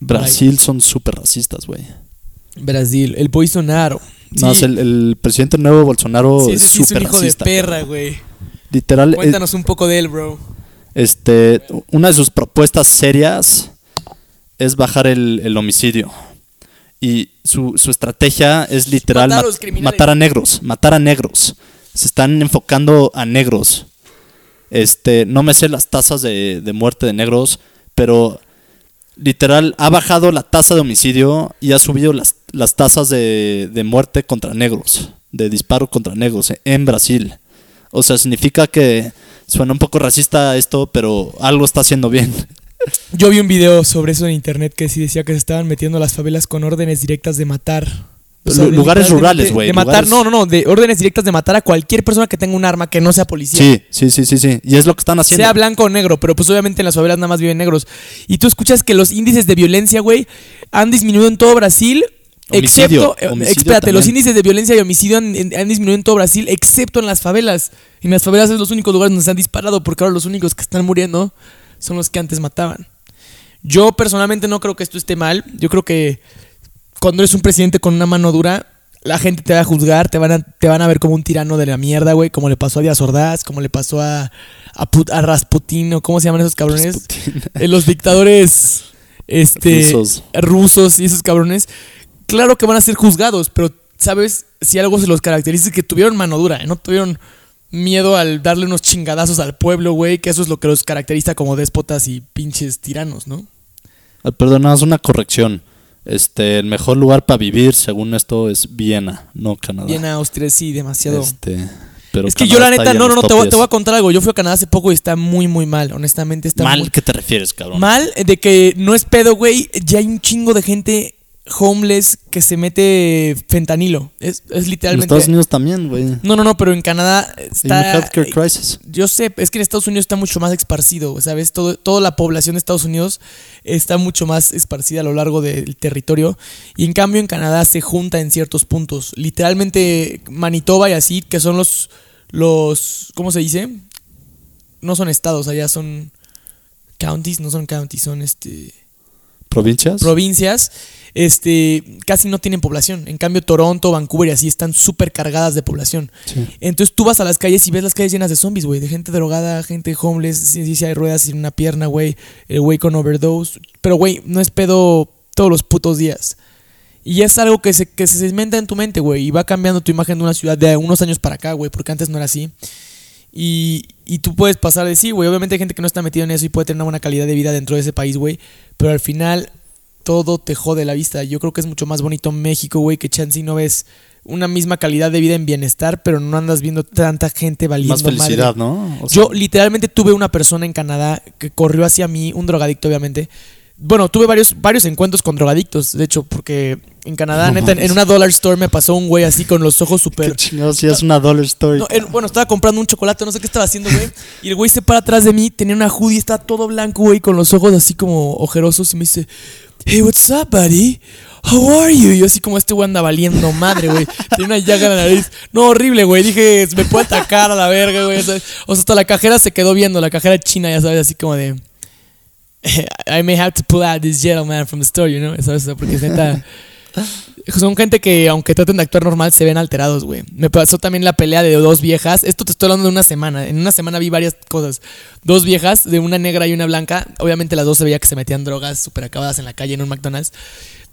Brasil son súper racistas, güey. Brasil, el Bolsonaro. No, Sí. el, el presidente nuevo Bolsonaro Sí, es ese sí es un súper hijo de perra, güey. Literal, eh, Cuéntanos un poco de él, bro. Este, una de sus propuestas serias es bajar el, el homicidio. Y su, su estrategia es literal Matar a matar negros, matar a negros. Se están enfocando a negros. Este, no me sé las tasas de, de muerte de negros, pero literal ha bajado la tasa de homicidio y ha subido las, las tasas de, de muerte contra negros, de disparo contra negros en Brasil. O sea, significa que suena un poco racista esto, pero algo está haciendo bien. Yo vi un video sobre eso en internet que sí decía que se estaban metiendo a las favelas con órdenes directas de matar. Lu- lugares rurales, güey, De matar, lugares- no, no, no, de órdenes directas de matar a cualquier persona que tenga un arma que no sea policía. Sí, sí, sí, sí, sí. Y es lo que están haciendo. Sea blanco o negro, pero pues obviamente en las favelas nada más viven negros. Y tú escuchas que los índices de violencia, güey, han disminuido en todo Brasil. Homicidio, excepto, eh, homicidio espérate, los índices de violencia y homicidio han, disminuido en todo Brasil, excepto en las favelas. Y en las favelas es los únicos lugares donde se han disparado, porque ahora los únicos que están muriendo son los que antes mataban. Yo personalmente no creo que esto esté mal. Yo creo que cuando eres un presidente con una mano dura, la gente te va a juzgar, te van a, te van a ver como un tirano de la mierda, güey, como le pasó a Díaz Ordaz, como le pasó a, a, Put- a Rasputin, o cómo se llaman esos cabrones. Eh, los dictadores este, Rusos. rusos y esos cabrones. Claro que van a ser juzgados, pero, ¿sabes? Si algo se los caracteriza es que tuvieron mano dura, ¿eh? no tuvieron miedo al darle unos chingadazos al pueblo, güey, que eso es lo que los caracteriza como déspotas y pinches tiranos, ¿no? Ah, Perdón, más una corrección. Este, el mejor lugar para vivir, según esto, es Viena, no Canadá. Viena, Austria, sí, demasiado. Este, pero es que Canadá yo la neta, no, no, no, te voy, top te voy a 10. contar algo. Yo fui a Canadá hace poco y está muy, muy mal, honestamente. Está Mal, muy- ¿qué te refieres, cabrón? Mal de que no es pedo, güey. Ya hay un chingo de gente homeless que se mete fentanilo. Es, es En literalmente. Estados Unidos también, güey. No, no, no, pero en Canadá está. healthcare crisis. Yo sé, es que en Estados Unidos está mucho más esparcido, ¿sabes? Todo, toda la población de Estados Unidos está mucho más esparcida a lo largo del territorio. Y en cambio en Canadá se junta en ciertos puntos. Literalmente Manitoba y así, que son los. los ¿Cómo se dice? No son estados, allá son. Counties, no son counties, son este ¿Provincias? provincias, este, casi no tienen población. En cambio, Toronto, Vancouver y así están súper cargadas de población. Sí. Entonces tú vas a las calles y ves las calles llenas de zombies, güey. De gente drogada, gente homeless, si, si- si hay ruedas sin una pierna, güey. El güey con overdose. Pero, güey, no es pedo todos los putos días. Y es algo que se, que se segmenta en tu mente, güey. Y va cambiando tu imagen de una ciudad de unos años para acá, güey. Porque antes no era así. Y, y tú puedes pasar de sí, güey. Obviamente hay gente que no está metida en eso y puede tener una buena calidad de vida dentro de ese país, güey. Pero al final todo te jode la vista. Yo creo que es mucho más bonito México, güey, que chance y no ves una misma calidad de vida en bienestar, pero no andas viendo tanta gente valiendo Más felicidad, madre. ¿no? O sea, Yo literalmente tuve una persona en Canadá que corrió hacia mí, un drogadicto obviamente. Bueno, tuve varios, varios encuentros con drogadictos, de hecho, porque en Canadá, No neta, en, una dollar store me pasó un güey así con los ojos súper... chingados, si es una dollar. No, él- bueno, estaba comprando un chocolate, no sé qué estaba haciendo, güey. Y el güey se para atrás de mí, tenía una hoodie, estaba todo blanco, güey, con los ojos así como ojerosos. Y me dice, Hey, what's up, buddy? How are you? Y yo así como este güey anda valiendo madre, güey. Tiene una llaga en la nariz. No, horrible, güey. Dije, me puede atacar a la verga, güey. O sea, hasta la cajera se quedó viendo, la cajera china, ya sabes, así como de... I may have to pull out this gentleman from the store, you know? ¿Sabes? Porque es neta... Son gente que, aunque traten de actuar normal, se ven alterados, güey. Me pasó también la pelea de dos viejas. Esto te estoy hablando de una semana. En una semana vi varias cosas. Dos viejas, de una negra y una blanca. Obviamente las dos se veía que se metían drogas súper acabadas en la calle en un McDonald's.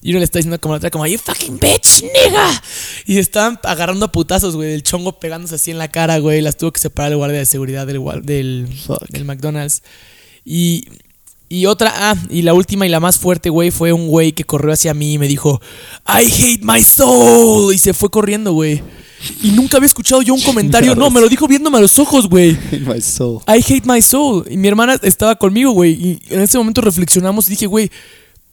Y uno le está diciendo como a la otra, como, you fucking bitch, nigga. Y estaban agarrando a putazos, güey. El chongo pegándose así en la cara, güey. Las tuvo que separar el guardia de seguridad del, del, del McDonald's. Y, y otra, ah, y la última y la más fuerte, güey, fue un güey que corrió hacia mí y me dijo, I hate my soul. Y se fue corriendo, güey. Y nunca había escuchado yo un comentario. No, me lo dijo viéndome a los ojos, güey. My soul. I hate my soul. Y mi hermana estaba conmigo, güey. Y en ese momento reflexionamos y dije, güey,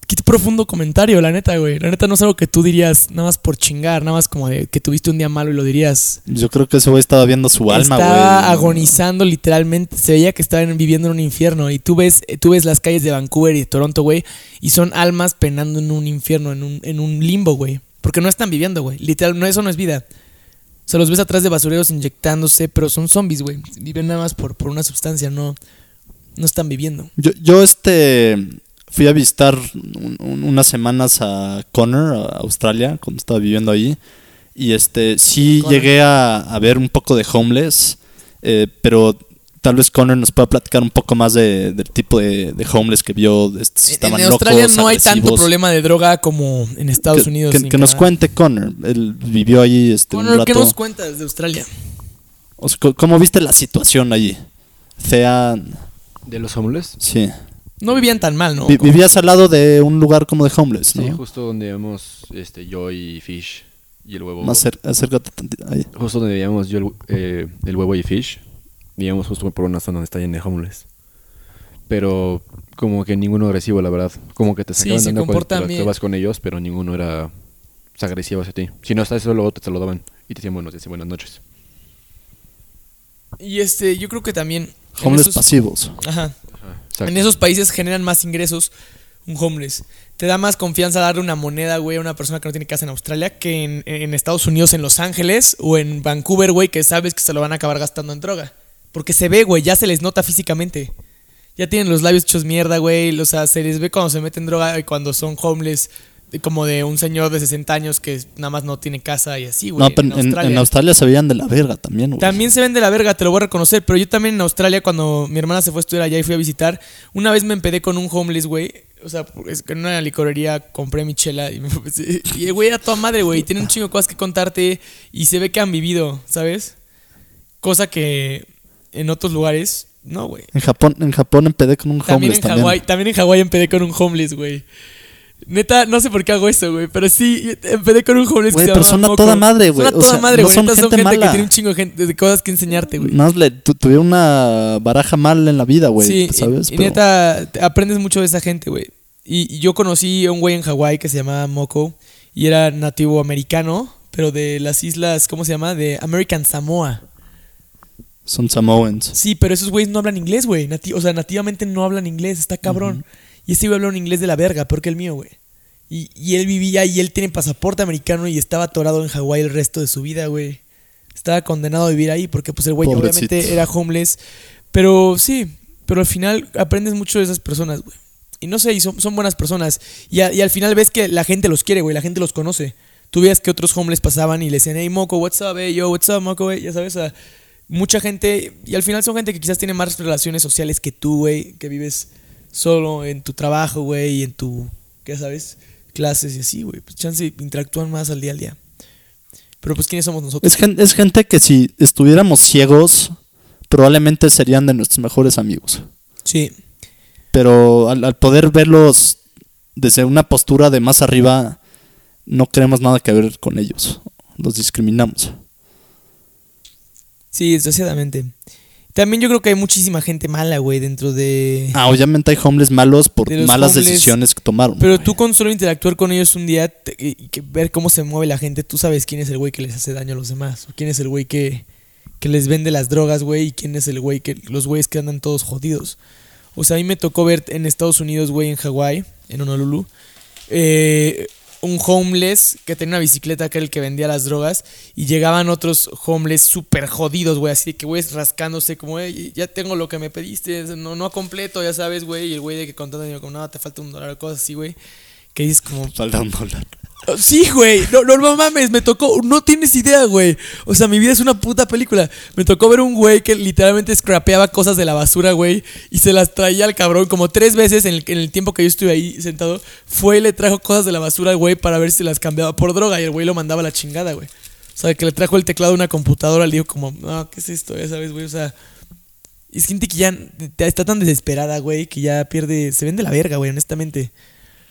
qué profundo comentario, la neta, güey. La neta no es algo que tú dirías nada más por chingar, nada más como de que tuviste un día malo y lo dirías. Yo creo que ese güey estaba viendo su alma, güey. estaba agonizando literalmente. Se veía que estaban viviendo en un infierno. Y tú ves, tú ves las calles de Vancouver y de Toronto, güey. Y son almas penando en un infierno, en un, en un limbo, güey. Porque no están viviendo, güey. Literal, no, eso no es vida. O sea, los ves atrás de basureros inyectándose, pero son zombies, güey. Viven nada más por, por una sustancia, no, no están viviendo. Yo, yo este fui a visitar un- un- unas semanas a Connor, a Australia, cuando estaba viviendo ahí. Y este sí Connor. llegué a, a ver un poco de homeless, eh, pero tal vez Connor nos pueda platicar un poco más de- del tipo de, de homeless que vio. este, si En, estaban en Australia locos, no hay tanto problema de droga como en Estados que, Unidos. que- que nos cuente Connor. Él vivió allí este, un Connor, ¿qué rato. nos cuentas de Australia? O sea, ¿Cómo viste la situación allí? Fea. ¿De los homeless? Sí. No vivían tan mal, ¿no? Vi- vivías al lado de un lugar como de homeless, Sí, ¿no? justo donde vivíamos este, yo y Fish y el huevo. Más cer- acércate tantito. Ahí. Justo donde vivíamos yo, el, eh, el huevo y Fish. Vivíamos justo por una zona donde está llena de homeless. Pero como que ninguno agresivo, la verdad. Como que te Sí, sacaban se de onda cuando comportan te bien. acabas con ellos, pero ninguno era pues, agresivo hacia ti. Si no estás eso, luego te saludaban y te decían buenos días y buenas noches. Y este, yo creo que también. en Homeless esos- pasivos. Ajá. En esos países generan más ingresos un homeless. Te da más confianza darle una moneda, güey, a una persona que no tiene casa en Australia que en, en Estados Unidos, en Los Ángeles o en Vancouver, güey, que sabes que se lo van a acabar gastando en droga. Porque se ve, güey, ya se les nota físicamente. Ya tienen los labios hechos mierda, güey. O sea, se les ve cuando se meten droga y cuando son homeless, como de un señor de 60 años que nada más no tiene casa y así, güey. No, pero en, en Australia se veían de la verga también, güey. También se ven de la verga, te lo voy a reconocer. Pero yo también en Australia, cuando mi hermana se fue a estudiar allá y fui a visitar, una vez me empedé con un homeless, güey. O sea, en una licorería compré mi chela y, me, y el güey era toda madre, güey. Tiene un chingo de cosas que contarte y se ve que han vivido, ¿sabes? Cosa que en otros lugares, no, güey. En Japón, en Japón empedé con un También homeless en también. Hawái, también en Hawái empedé con un homeless, güey. Neta, no sé por qué hago eso, güey, pero sí, empedé con un homeless Güey, que se pero son a Moco. toda madre, güey. Son a O toda sea, madre, no güey. son son gente que tiene un chingo de, gente- de cosas que enseñarte, güey. Más le tu- tuvieron una baraja mal en la vida, güey. Sí, ¿Sabes? y, y Pero- neta, te aprendes mucho de esa gente, güey. Y, y yo conocí a un güey en Hawái que se llamaba Moko y era nativo americano, pero de las islas, ¿cómo se llama? De American Samoa. Son Samoans. Sí, pero esos güeyes no hablan inglés, güey. Nati- o sea, nativamente no hablan inglés, está cabrón. Y este güey habla un inglés de la verga, peor que el mío, güey. Y, y él vivía y él tiene pasaporte americano y estaba atorado en Hawái el resto de su vida, güey. Estaba condenado a vivir ahí porque pues el güey Pobrecito. obviamente era homeless. Pero sí, pero al final aprendes mucho de esas personas, güey. Y no sé, y son, son buenas personas. Y, a- y al final ves que la gente los quiere, güey, la gente los conoce. Tú veías que otros homeless pasaban y le decían, hey, Moco, what's up, hey, yo, what's up, Moco, güey, ya sabes, sea, mucha gente, y al final son gente que quizás tiene más relaciones sociales que tú, güey, que vives solo en tu trabajo, güey, y en tu, ya sabes, clases y así, güey. Pues chance interactúan más al día al día. Pero pues, ¿quiénes somos nosotros? Es, gen- es gente que si estuviéramos ciegos, probablemente serían de nuestros mejores amigos. Sí, Pero al, al poder verlos desde una postura de más arriba, no queremos nada que ver con ellos. Los discriminamos. sí, desgraciadamente. También yo creo que hay muchísima gente mala, güey, dentro de... Ah, obviamente hay homeless malos por malas homeless. decisiones que tomaron. Pero güey. tú con solo interactuar con ellos un día te- y que ver cómo se mueve la gente, tú sabes quién es el güey que les hace daño a los demás. O quién es el güey que, que les vende las drogas, güey. Y quién es el güey que... Los güeyes que andan todos jodidos. O sea, a mí me tocó ver en Estados Unidos, güey, en Hawái, en Honolulu, eh, un homeless que tenía una bicicleta que era el que vendía las drogas y llegaban otros homeless súper jodidos, güey, así de que güeyes rascándose como, "Ey, ya tengo lo que me pediste, no, no completo, ya sabes, güey, y el güey de que contando como, no, te falta un dólar, cosas así, güey, que dices como, Falta un dólar. Sí, güey. No, no, mames, me tocó. No tienes idea, güey. O sea, mi vida es una puta película. Me tocó ver un güey que literalmente scrapeaba cosas de la basura, güey. Y se las traía al cabrón como tres veces en el, tiempo que yo estuve ahí sentado. Fue y le trajo cosas de la basura güey para ver si las cambiaba por droga. Y el güey lo mandaba a la chingada, güey. O sea, que le trajo el teclado de una computadora. Le dijo como, no, ¿qué es esto? Ya sabes, güey. O sea, es gente que ya está tan desesperada, güey, que ya pierde. Se vende la verga, güey, honestamente.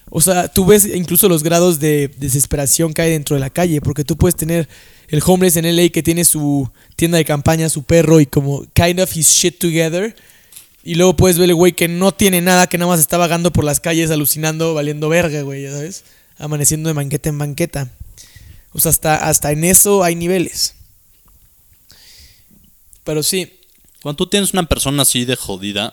O sea, tú ves incluso los grados de desesperación que hay dentro de la calle, porque tú puedes tener el homeless en LA que tiene su tienda de campaña, su perro y como kind of his shit together. Y luego puedes ver el güey que no tiene nada, que nada más está vagando por las calles, alucinando, valiendo verga, güey, ya sabes. Amaneciendo de banqueta en banqueta. O sea, hasta, hasta en eso hay niveles. Pero sí, Cuando tú tienes una persona así de jodida,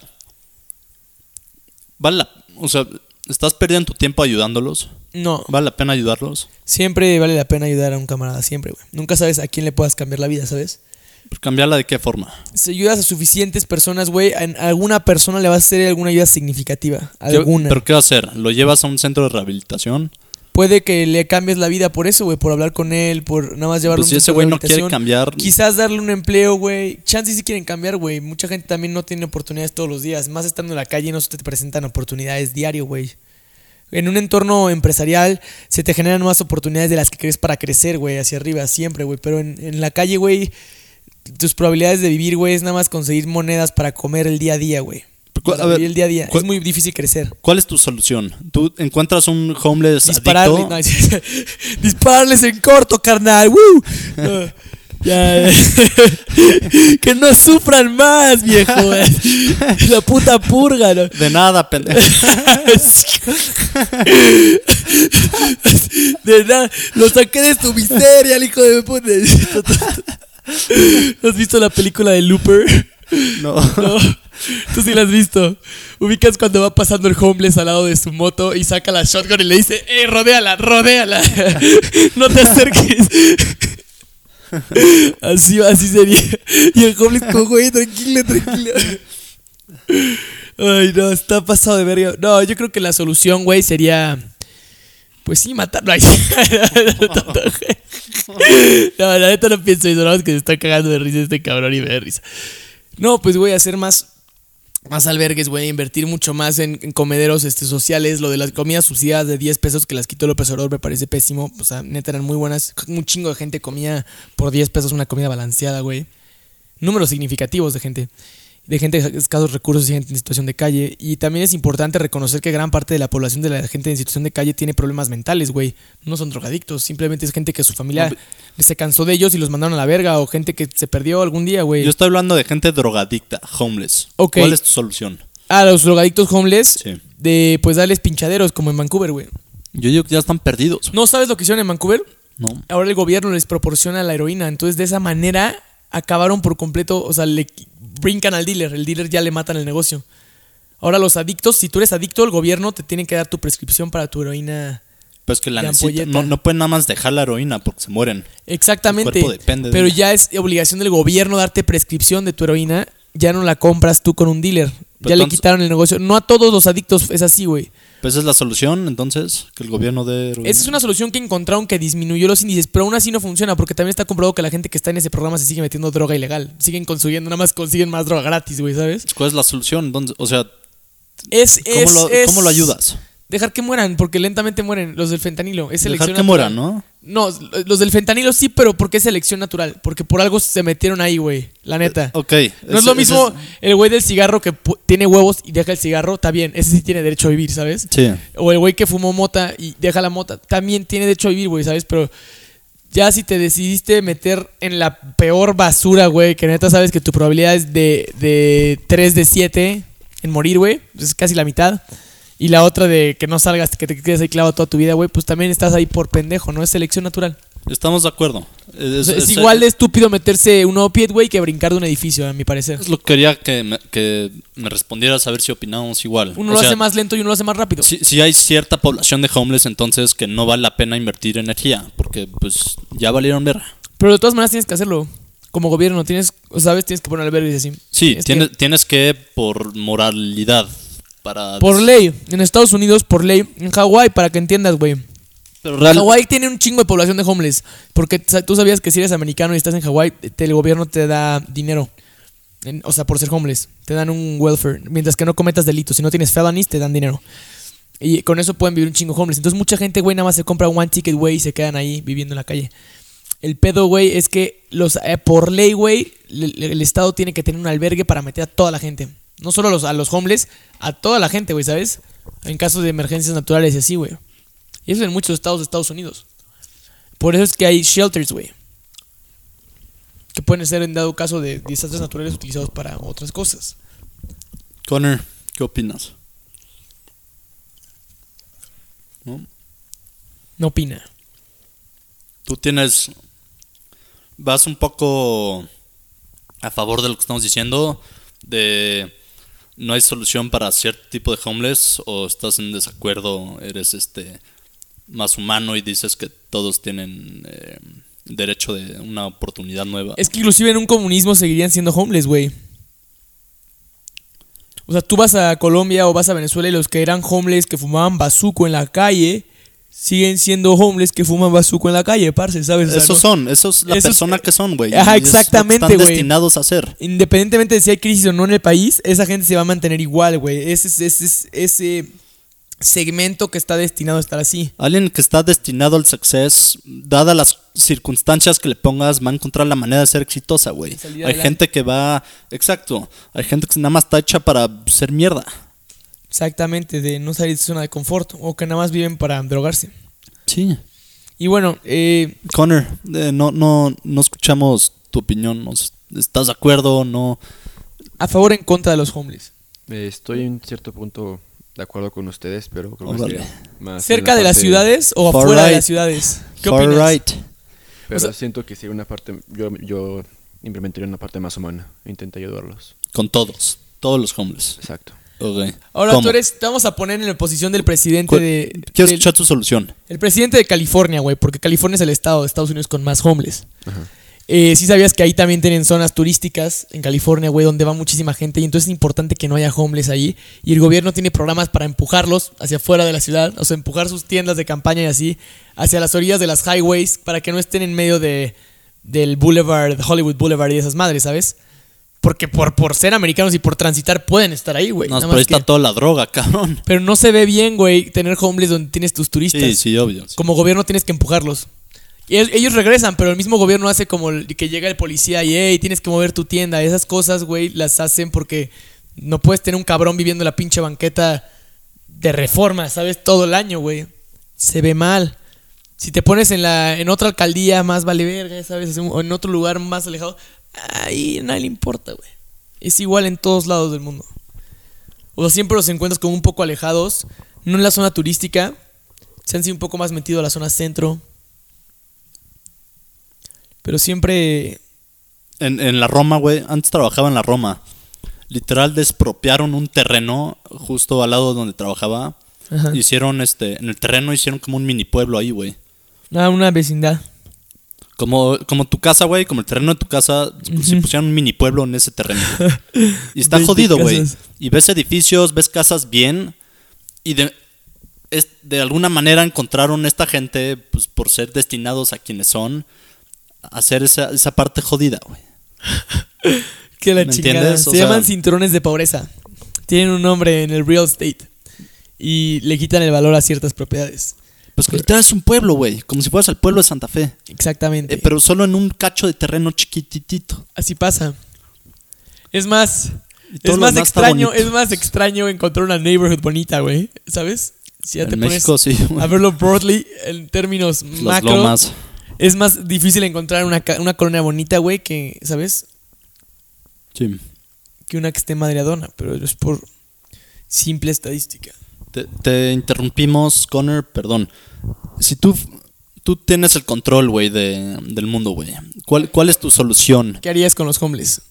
vale o sea, estás perdiendo tu tiempo ayudándolos. no. ¿Vale la pena ayudarlos? Siempre vale la pena ayudar a un camarada, siempre, güey. Nunca sabes a quién le puedas cambiar la vida, ¿sabes? Cambiarla de qué forma. Si ayudas a suficientes personas, güey, a alguna persona le vas a hacer alguna ayuda significativa. ¿Qué- Alguna. ¿Pero qué va a hacer? ¿Lo llevas a un centro de rehabilitación? Puede que le cambies la vida por eso, güey, por hablar con él, por nada más llevarlo Pues a si un ese güey no quiere cambiar, Quizás darle un empleo, güey. Chances sí quieren cambiar, güey. Mucha gente también no tiene oportunidades todos los días. Más estando en la calle no se te presentan oportunidades diario, güey. En un entorno empresarial se te generan más oportunidades de las que crees para crecer, güey, hacia arriba, siempre, güey. Pero en, en la calle, güey, tus probabilidades de vivir, güey, es nada más conseguir monedas para comer el día a día, güey. A ver, el día a día. Es muy difícil crecer. ¿cuál es tu solución? ¿Tú encuentras un homeless Dispararle, adicto? no, dispararles en corto, carnal. ¡Woo! Ah, ya. que no sufran más, viejo. La puta purga, ¿no? De nada, pendejo. De nada, lo saqué de su miseria, el hijo de puta. ¿Has visto la película de Looper? No. No, tú sí la has visto. Ubicas cuando va pasando el homeless al lado de su moto y saca la shotgun y le dice, ¡eh, rodéala, rodéala! no te acerques. así, así sería. Y el homeless como, güey, tranquilo, tranquilo. Ay, no, está pasado de verga. No, yo creo que la solución, güey, sería... Pues sí, matarlo. No, la neta no pienso eso, nada más que se está cagando de risa este cabrón y me da risa. No, pues voy a hacer más, más albergues, güey, invertir mucho más en, comederos este, sociales. Lo de las comidas subsidiadas de 10 pesos que las quitó López Obrador me parece pésimo. O sea, neta eran muy buenas. Un chingo de gente comía por 10 pesos una comida balanceada, güey. Números significativos de gente. De gente de escasos recursos y gente en situación de calle. Y también es importante reconocer que gran parte de la población de la gente en situación de calle tiene problemas mentales, güey. No son drogadictos, simplemente es gente que su familia No, se cansó de ellos y los mandaron a la verga. O gente que se perdió algún día, güey. Yo estoy hablando de gente drogadicta, homeless. ¿Cuál es tu solución? A los drogadictos homeless, Sí. de pues darles pinchaderos, como en Vancouver, güey. Yo digo que ya están perdidos. ¿No sabes lo que hicieron en Vancouver? No. Ahora el gobierno les proporciona la heroína. Entonces, de esa manera, acabaron por completo. O sea, le brincan al dealer. El dealer ya le matan el negocio. Ahora, los adictos, si tú eres adicto, el gobierno te tiene que dar tu prescripción para tu heroína. Pues que la necesitan. No, no pueden nada más dejar la heroína porque se mueren. Exactamente. El cuerpo depende de Pero ya es obligación del gobierno darte prescripción de tu heroína. Ya no la compras tú con un dealer. Pero ya le quitaron el negocio. No a todos los adictos es así, güey. Pues esa es la solución, entonces, que el gobierno dé heroína. Esa es una solución que encontraron que disminuyó los índices, pero aún así no funciona porque también está comprobado que la gente que está en ese programa se sigue metiendo droga ilegal. Siguen consiguiendo, nada más consiguen más droga gratis, güey, ¿sabes? ¿Cuál es la solución? Entonces, o sea, Es, ¿cómo, es, lo, es cómo lo ayudas? Dejar que mueran, porque lentamente mueren los del fentanilo. Es Dejar que natural. mueran, ¿no? No, los del fentanilo sí, pero porque es selección natural. Porque por algo se metieron ahí, güey. La neta. Ok. No es lo mismo el güey del cigarro que tiene huevos y deja el cigarro, está bien, ese sí tiene derecho a vivir, ¿sabes? Sí. O el güey que fumó mota y deja la mota, también tiene derecho a vivir, güey, ¿sabes? Pero ya si te decidiste meter en la peor basura, güey, que neta sabes que tu probabilidad es de, de 3 de 7 en morir, güey, es casi la mitad. Y la otra de que no salgas, que te quedes ahí clavado toda tu vida, güey, pues también estás ahí por pendejo, ¿no? Es selección natural. Estamos de acuerdo. Es, igual de estúpido meterse un opiate, güey, que brincar de un edificio, a mi parecer. Es lo que quería que me, que me respondieras a ver si opinamos igual. Uno O lo sea, hace más lento y uno lo hace más rápido. Si, si hay cierta población de homeless, entonces que no vale la pena invertir energía, porque pues ya valieron ver. Pero de todas maneras tienes que hacerlo. Como gobierno, tienes, sabes, tienes que poner albergues así. Sí, Es tienes, que- tienes que por moralidad para por ley, en Estados Unidos, por ley, en Hawái, para que entiendas, güey. Pero real- Hawái tiene un chingo de población de homeless. Porque tú sabías que si eres americano y estás en Hawái, el gobierno te da dinero. En- o sea, por ser homeless. Te dan un welfare. Mientras que no cometas delitos. Si no tienes felonies, te dan dinero. Y con eso pueden vivir un chingo homeless. Entonces mucha gente, güey, nada más se compra one ticket, güey, y se quedan ahí viviendo en la calle. El pedo, güey, es que los eh, por ley, güey, el, el Estado tiene que tener un albergue para meter a toda la gente. No solo a los, a los homeless, a toda la gente, güey, ¿sabes? En caso de emergencias naturales y así, güey. Y eso en muchos estados de Estados Unidos. Por eso es que hay shelters, güey. Que pueden ser en dado caso de desastres naturales utilizados para otras cosas. Connor, ¿qué opinas? ¿No? No opina. Tú tienes. Vas un poco a favor de lo que estamos diciendo, de no hay solución para cierto tipo de homeless, o estás en desacuerdo, eres este más humano y dices que todos tienen eh, derecho de una oportunidad nueva. Es que inclusive en un comunismo seguirían siendo homeless, güey. O sea, tú vas a Colombia o vas a Venezuela y los que eran homeless, que fumaban bazuco en la calle, siguen siendo homeless que fuman bazuco en la calle, parce, ¿sabes? O sea, Esos no- son, esos es la Esos- persona que son, güey. Ajá, exactamente, Están güey. destinados a hacer. Independientemente de si hay crisis o no en el país, esa gente se va a mantener igual, güey. Ese, es- ese, es- ese segmento que está destinado a estar así. Alguien que está destinado al success, dadas las circunstancias que le pongas, va a encontrar la manera de ser exitosa, güey. Hay adelante. gente que va, exacto, hay gente que nada más está hecha para ser mierda. Exactamente, de no salir de su zona de confort o que nada más viven para drogarse. Sí. Y bueno, eh, Connor, eh, no, no, no escuchamos tu opinión. ¿no? ¿Estás de acuerdo? No. a favor o en contra de los homeless. Eh, estoy en cierto punto de acuerdo con ustedes, pero creo que sería más ¿Cerca la de las ciudades o afuera de las ciudades? ¿Qué Far opinas? right. Pero O sea- siento que sería una parte, yo, yo implementaría una parte más humana, intentaría ayudarlos. Con todos. Todos los homeless. Exacto. Ahora ¿Cómo? tú eres, te vamos a poner en la posición del presidente ¿Cuál- de... Quiero del- escuchar tu solución. El presidente de California, güey, porque California es el estado de Estados Unidos con más homeless. Ajá. Eh, sí sabías que ahí también tienen zonas turísticas en California, güey, donde va muchísima gente y entonces es importante que no haya homeless ahí y el gobierno tiene programas para empujarlos hacia afuera de la ciudad, o sea, empujar sus tiendas de campaña y así hacia las orillas de las highways para que no estén en medio de del Boulevard, Hollywood Boulevard y esas madres, ¿sabes? Porque por, por ser americanos y por transitar pueden estar ahí, güey. No, nada pero ahí que- está toda la droga, cabrón. Pero no se ve bien, güey, tener homeless donde tienes tus turistas Sí, sí, obvio. sí. como gobierno tienes que empujarlos. Y el- ellos regresan, pero el mismo gobierno hace como que llega el policía y, hey, tienes que mover tu tienda. Esas cosas, güey, las hacen porque no puedes tener un cabrón viviendo en la pinche banqueta de reforma, ¿sabes? Todo el año, güey. Se ve mal. Si te pones en la en otra alcaldía más vale verga, ¿sabes? O en otro lugar más alejado, ahí a nadie le importa, güey. Es igual en todos lados del mundo. O sea, siempre los encuentras como un poco alejados, no en la zona turística, se han sido un poco más metido a la zona centro. Pero siempre. En, en la Roma, güey, antes trabajaba en la Roma. Literal despropiaron un terreno justo al lado donde trabajaba. Ajá. Hicieron este, en el terreno hicieron como un mini pueblo ahí, güey. Ah, una vecindad. Como, como tu casa, güey, como el terreno de tu casa, se pusieron un mini pueblo en ese terreno. Y está 20 jodido, güey. Y ves edificios, ves casas bien. Y de, es- de alguna manera encontraron esta gente, pues por ser destinados a quienes son, a hacer esa, esa parte jodida, güey. Que la ¿Me chingada. entiendes? Se O sea- llaman cinturones de pobreza. Tienen un nombre en el real estate. Y le quitan el valor a ciertas propiedades. Pues que literal es un pueblo, güey. Como si fueras al pueblo de Santa Fe. Exactamente. Eh, pero solo en un cacho de terreno chiquititito. Así pasa. Es más. Es más extraño, es más extraño encontrar una neighborhood bonita, güey. ¿Sabes? Si ya te en pones México, sí. güey. a verlo broadly en términos Las macro. lomas. Es más difícil encontrar una, una colonia bonita, güey, que, ¿sabes? Sí. Que una que esté madreadona, pero es por simple estadística. Te, te interrumpimos, Connor, perdón. Si tú, tú tienes el control, güey, de, del mundo, güey. ¿Cuál, ¿Cuál es tu solución? ¿Qué harías con los homeless?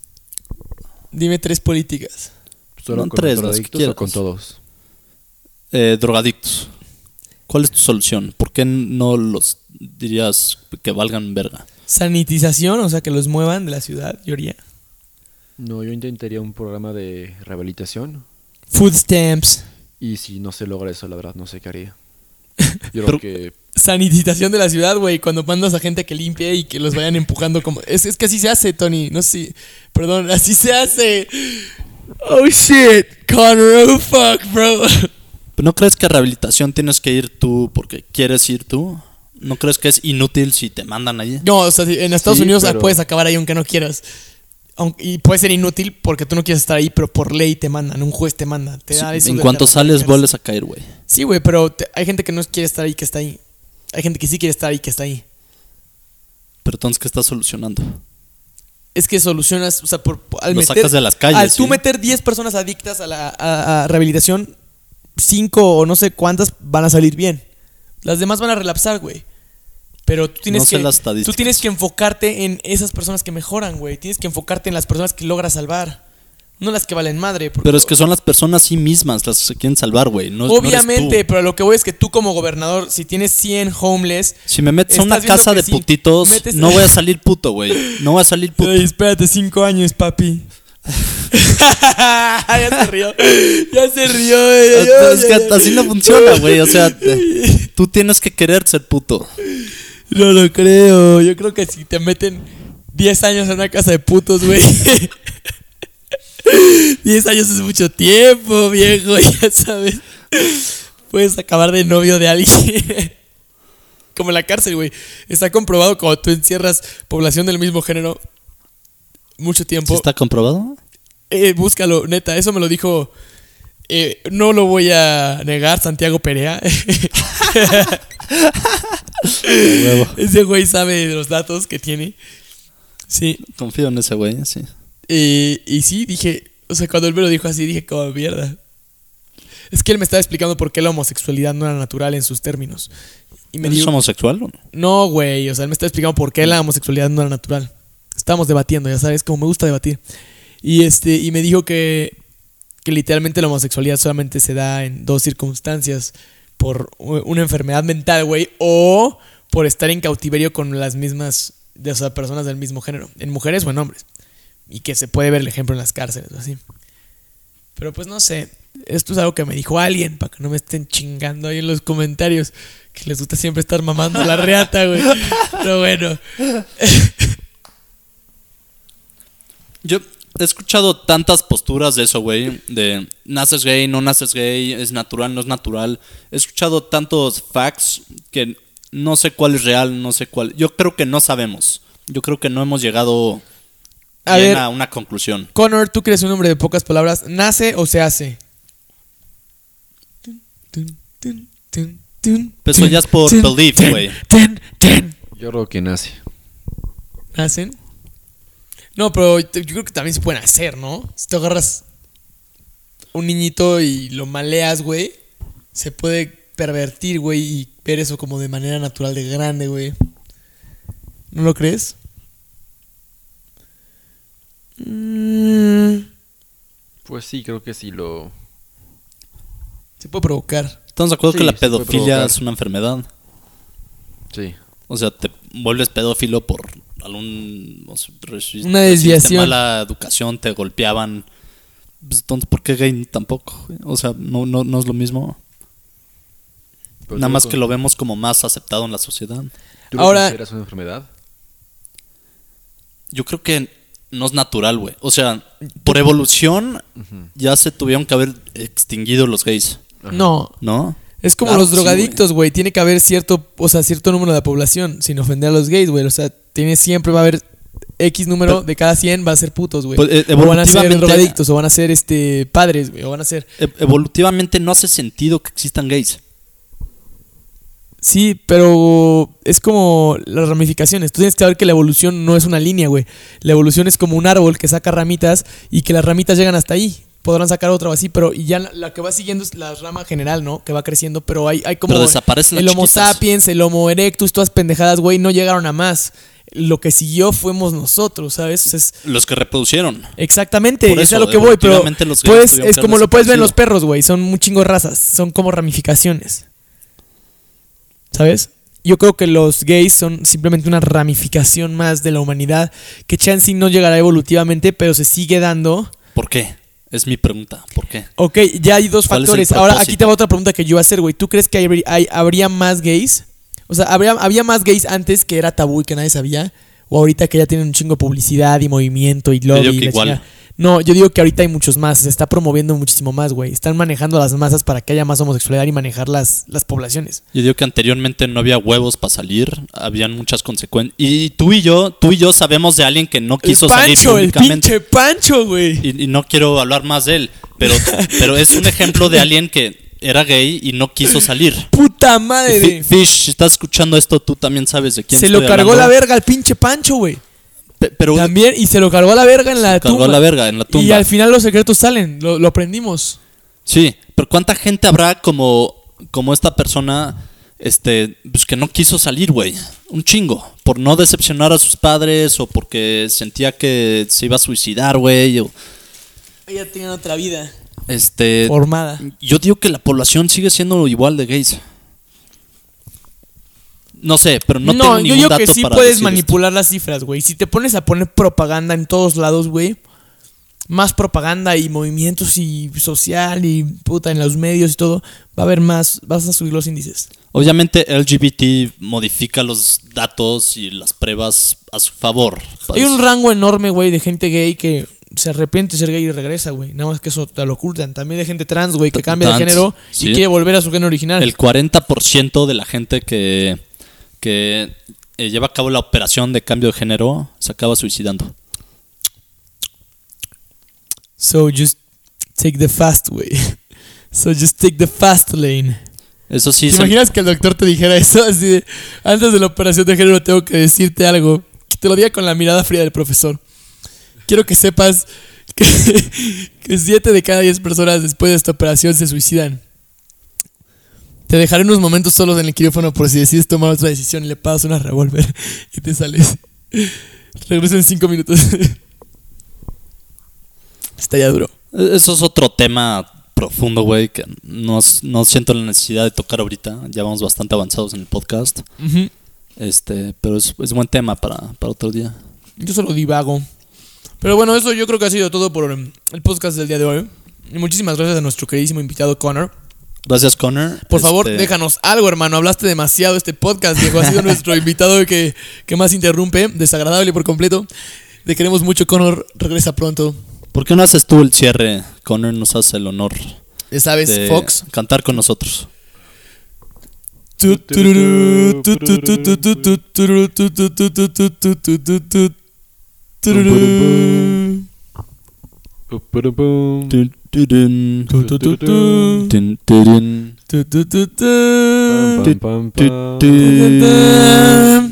Dime tres políticas. ¿Solo No con tres, los las que drogadictos o con todos? Eh, drogadictos. ¿Cuál es tu solución? ¿Por qué no los dirías que valgan verga? Sanitización, o sea, que los muevan de la ciudad, yo haría. No, yo intentaría un programa de rehabilitación Food stamps. Y si no se logra eso, la verdad, no sé qué haría. Yo creo que Sanitización de la ciudad, güey. Cuando mandas a gente que limpie y que los vayan empujando como... Es, es que así se hace, Tony. No sé si... Perdón, así se hace. Oh, shit. Connor, oh, fuck, bro. ¿No crees que a rehabilitación tienes que ir tú porque quieres ir tú? ¿No crees que es inútil si te mandan allí? No, o sea, si en Estados Sí, Unidos pero- puedes acabar ahí aunque no quieras. Aunque- y puede ser inútil porque tú no quieres estar ahí, pero por ley te mandan, un juez te manda. Te da eso en cuanto sales, vuelves a caer, güey. Sí, güey, pero te- hay gente que no quiere estar ahí que está ahí. Hay gente que sí quiere estar ahí que está ahí. Pero entonces, ¿qué estás solucionando? Es que solucionas, o sea, por, al Lo meter, sacas de las calles, Al tú ¿sí? meter 10 personas adictas a la a- a rehabilitación, 5 o no sé cuántas van a salir bien. Las demás van a relapsar, güey. Pero tú tienes No sé que tú tienes que enfocarte en esas personas que mejoran, güey. Tienes que enfocarte en las personas que logras salvar, no las que valen madre. porque- Pero es que son las personas sí mismas las que se quieren salvar, güey. No, no eres Obviamente, tú. pero lo que voy es que tú como gobernador, si tienes 100 homeless, Si me metes a una casa de sí, putitos, metes- no voy a salir puto, güey. No voy a salir puto. Espérate, cinco años, papi. ya se rió. Ya se rió. güey. Es que así no funciona, güey. O sea, Tú tienes que querer ser puto. No lo creo. Yo creo que si te meten 10 años en una casa de putos, güey. 10 años es mucho tiempo, viejo, ya sabes. Puedes acabar de novio de alguien. Como en la cárcel, güey. Está comprobado cuando tú encierras población del mismo género mucho ¿Sí tiempo. está comprobado? Eh, búscalo, neta, eso me lo dijo. eh, no lo voy a negar, Santiago Perea. Ese güey sabe de los datos que tiene. Sí. Confío en ese güey, sí. Eh, y sí, dije. O sea, cuando él me lo dijo así, dije, como mierda. Es que él me estaba explicando por qué la homosexualidad no era natural en sus términos. Y me ¿Eres dijo, homosexual o no? no, güey. O sea, él me estaba explicando por qué la homosexualidad no era natural. Estábamos debatiendo, ya sabes, como me gusta debatir. Y este, y me dijo que, que literalmente la homosexualidad solamente se da en dos circunstancias. Por una enfermedad mental, güey, o por estar en cautiverio con las mismas, de, o sea, personas del mismo género, en mujeres o en hombres. Y que se puede ver el ejemplo en las cárceles o así. Pero pues no sé, esto es algo que me dijo alguien, para que no me estén chingando ahí en los comentarios, que les gusta siempre estar mamando la reata, güey. Pero bueno, Yo he escuchado tantas posturas de eso, güey. De naces gay, no naces gay, es natural, no es natural. He escuchado tantos facts que no sé cuál es real, no sé cuál. Yo creo que no sabemos. Yo creo que no hemos llegado A bien ver. a una conclusión. Connor, tú eres un hombre de pocas palabras, ¿nace o se hace? Pues ya es por belief, güey. Yo creo que nace. ¿Nacen? No, pero yo creo que también se pueden hacer, ¿no? Si te agarras un niñito y lo maleas, güey, se puede pervertir, güey, y ver eso como de manera natural de grande, güey. ¿No lo crees? Mm, Pues sí, creo que sí lo. se puede provocar. ¿Estamos de acuerdo Sí, que la pedofilia es una enfermedad? Sí. O sea, te vuelves pedófilo por algún... o sea, Una desviación. mala educación, te golpeaban. Pues, entonces, ¿por qué gay tampoco? güey? O sea, no, no, no es lo mismo. Pero Nada más con- que lo vemos como más aceptado en la sociedad. ¿Tú lo Ahora- consideras una enfermedad? Yo creo que no es natural, güey. O sea, por evolución ya se tuvieron que haber extinguido los gays, Ajá. No, ¿no? Es como Claro, los drogadictos, güey. Tiene que haber cierto, o sea, cierto número de la población, sin ofender a los gays, güey. O sea, tiene siempre va a haber X número Pero- de cada 100 va a ser putos, güey. Pues, eh, o van a ser drogadictos, o van a ser este padres, güey. O van a ser. E- evolutivamente no hace sentido que existan gays. Sí, pero es como las ramificaciones. Tú tienes que saber que la evolución no es una línea, güey. La evolución es como un árbol que saca ramitas y que las ramitas llegan hasta ahí. Podrán sacar otra o así, pero y ya la, la que va siguiendo es la rama general, ¿no? Que va creciendo, pero hay, hay como Pero desaparecen las el Homo sapiens, el Homo erectus, todas pendejadas, güey, no llegaron a más. Lo que siguió fuimos nosotros, ¿sabes? O sea, es- Los que reproducieron. Exactamente, Por es eso, a lo que voy, pero los pues, es como lo puedes ver en los perros, güey, son un chingo de razas, son como ramificaciones. ¿Sabes? Yo creo que los gays son simplemente una ramificación más de la humanidad que chance no llegará evolutivamente, pero se sigue dando. ¿Por qué? Es mi pregunta. ¿Por qué? Ok, ya hay dos ¿Cuál es el factores. Ahora aquí te va otra pregunta que yo iba a hacer, güey. ¿Tú crees que hay- hay- habría más gays? O sea, ¿habría, ¿había más gays antes que era tabú y que nadie sabía? ¿O ahorita que ya tienen un chingo de publicidad y movimiento y lobby? digo y que la igual. chingada? No, yo digo que ahorita hay muchos más. Se está promoviendo muchísimo más, güey. Están manejando las masas para que haya más homosexualidad y manejar las, las poblaciones. Yo digo que anteriormente no había huevos para salir, habían muchas consecuencias. Y tú y yo, tú y yo sabemos de alguien que no quiso el salir Pancho, el públicamente. pinche Pancho, güey. Y, y no quiero hablar más de él, pero, pero es un ejemplo de alguien que era gay y no quiso salir. Puta madre. Fi- Fish, si estás escuchando esto, tú también sabes de quién Se lo cargó hablando. la verga al pinche Pancho, güey. Pero También, y se lo cargó a la verga en la cargó tumba. la verga en la tumba. Y al final los secretos salen, lo, lo aprendimos. Sí, pero ¿cuánta gente habrá como, como esta persona este, pues que no quiso salir, güey? Un chingo. Por no decepcionar a sus padres o porque sentía que se iba a suicidar, güey. o, Ella tiene otra vida Este, formada. yo digo que la población sigue siendo igual de gays. No sé, pero no, No, tengo yo ningún digo dato que sí para puedes decir esto. manipular las cifras, güey. Si te pones a poner propaganda en todos lados, güey, más propaganda y movimientos y social y puta en los medios y todo, va a haber más, vas a subir los índices. Obviamente LGBT modifica los datos y las pruebas a su favor. Hay un rango enorme, güey, de gente gay que se arrepiente de ser gay y regresa, güey. Nada más que eso te lo ocultan. También de gente trans, güey, que cambia de género y quiere volver a su género original. El 40% de la gente que, que eh, lleva a cabo la operación de cambio de género se acaba suicidando. So just take the fast way. So just take the fast lane. Eso sí, ¿Te se- imaginas que el doctor te dijera eso así de, antes de la operación de género tengo que decirte algo? Que te lo diga con la mirada fría del profesor. Quiero que sepas que, que 7 de cada 10 personas después de esta operación se suicidan. Te dejaré unos momentos solos en el quirófano por si decides tomar otra decisión y le pasas una revólver y te sales. Regreso en 5 minutos. Está ya duro. Eso es otro tema profundo, güey, que no, no siento la necesidad de tocar ahorita. Ya vamos bastante avanzados en el podcast. Este, pero es, es buen tema para, para otro día. Yo solo divago. Pero bueno, eso yo creo que ha sido todo por el podcast del día de hoy. Y muchísimas gracias a nuestro queridísimo invitado Connor. Gracias, Connor. Por favor, Este, déjanos algo, hermano. Hablaste demasiado este podcast, viejo. Ha sido nuestro invitado que, que más interrumpe. Desagradable por completo. Te queremos mucho, Connor. Regresa pronto. ¿Por qué no haces tú el cierre? Connor nos hace el honor Ya sabes, de Fox. cantar con nosotros. Dun, dun, dun,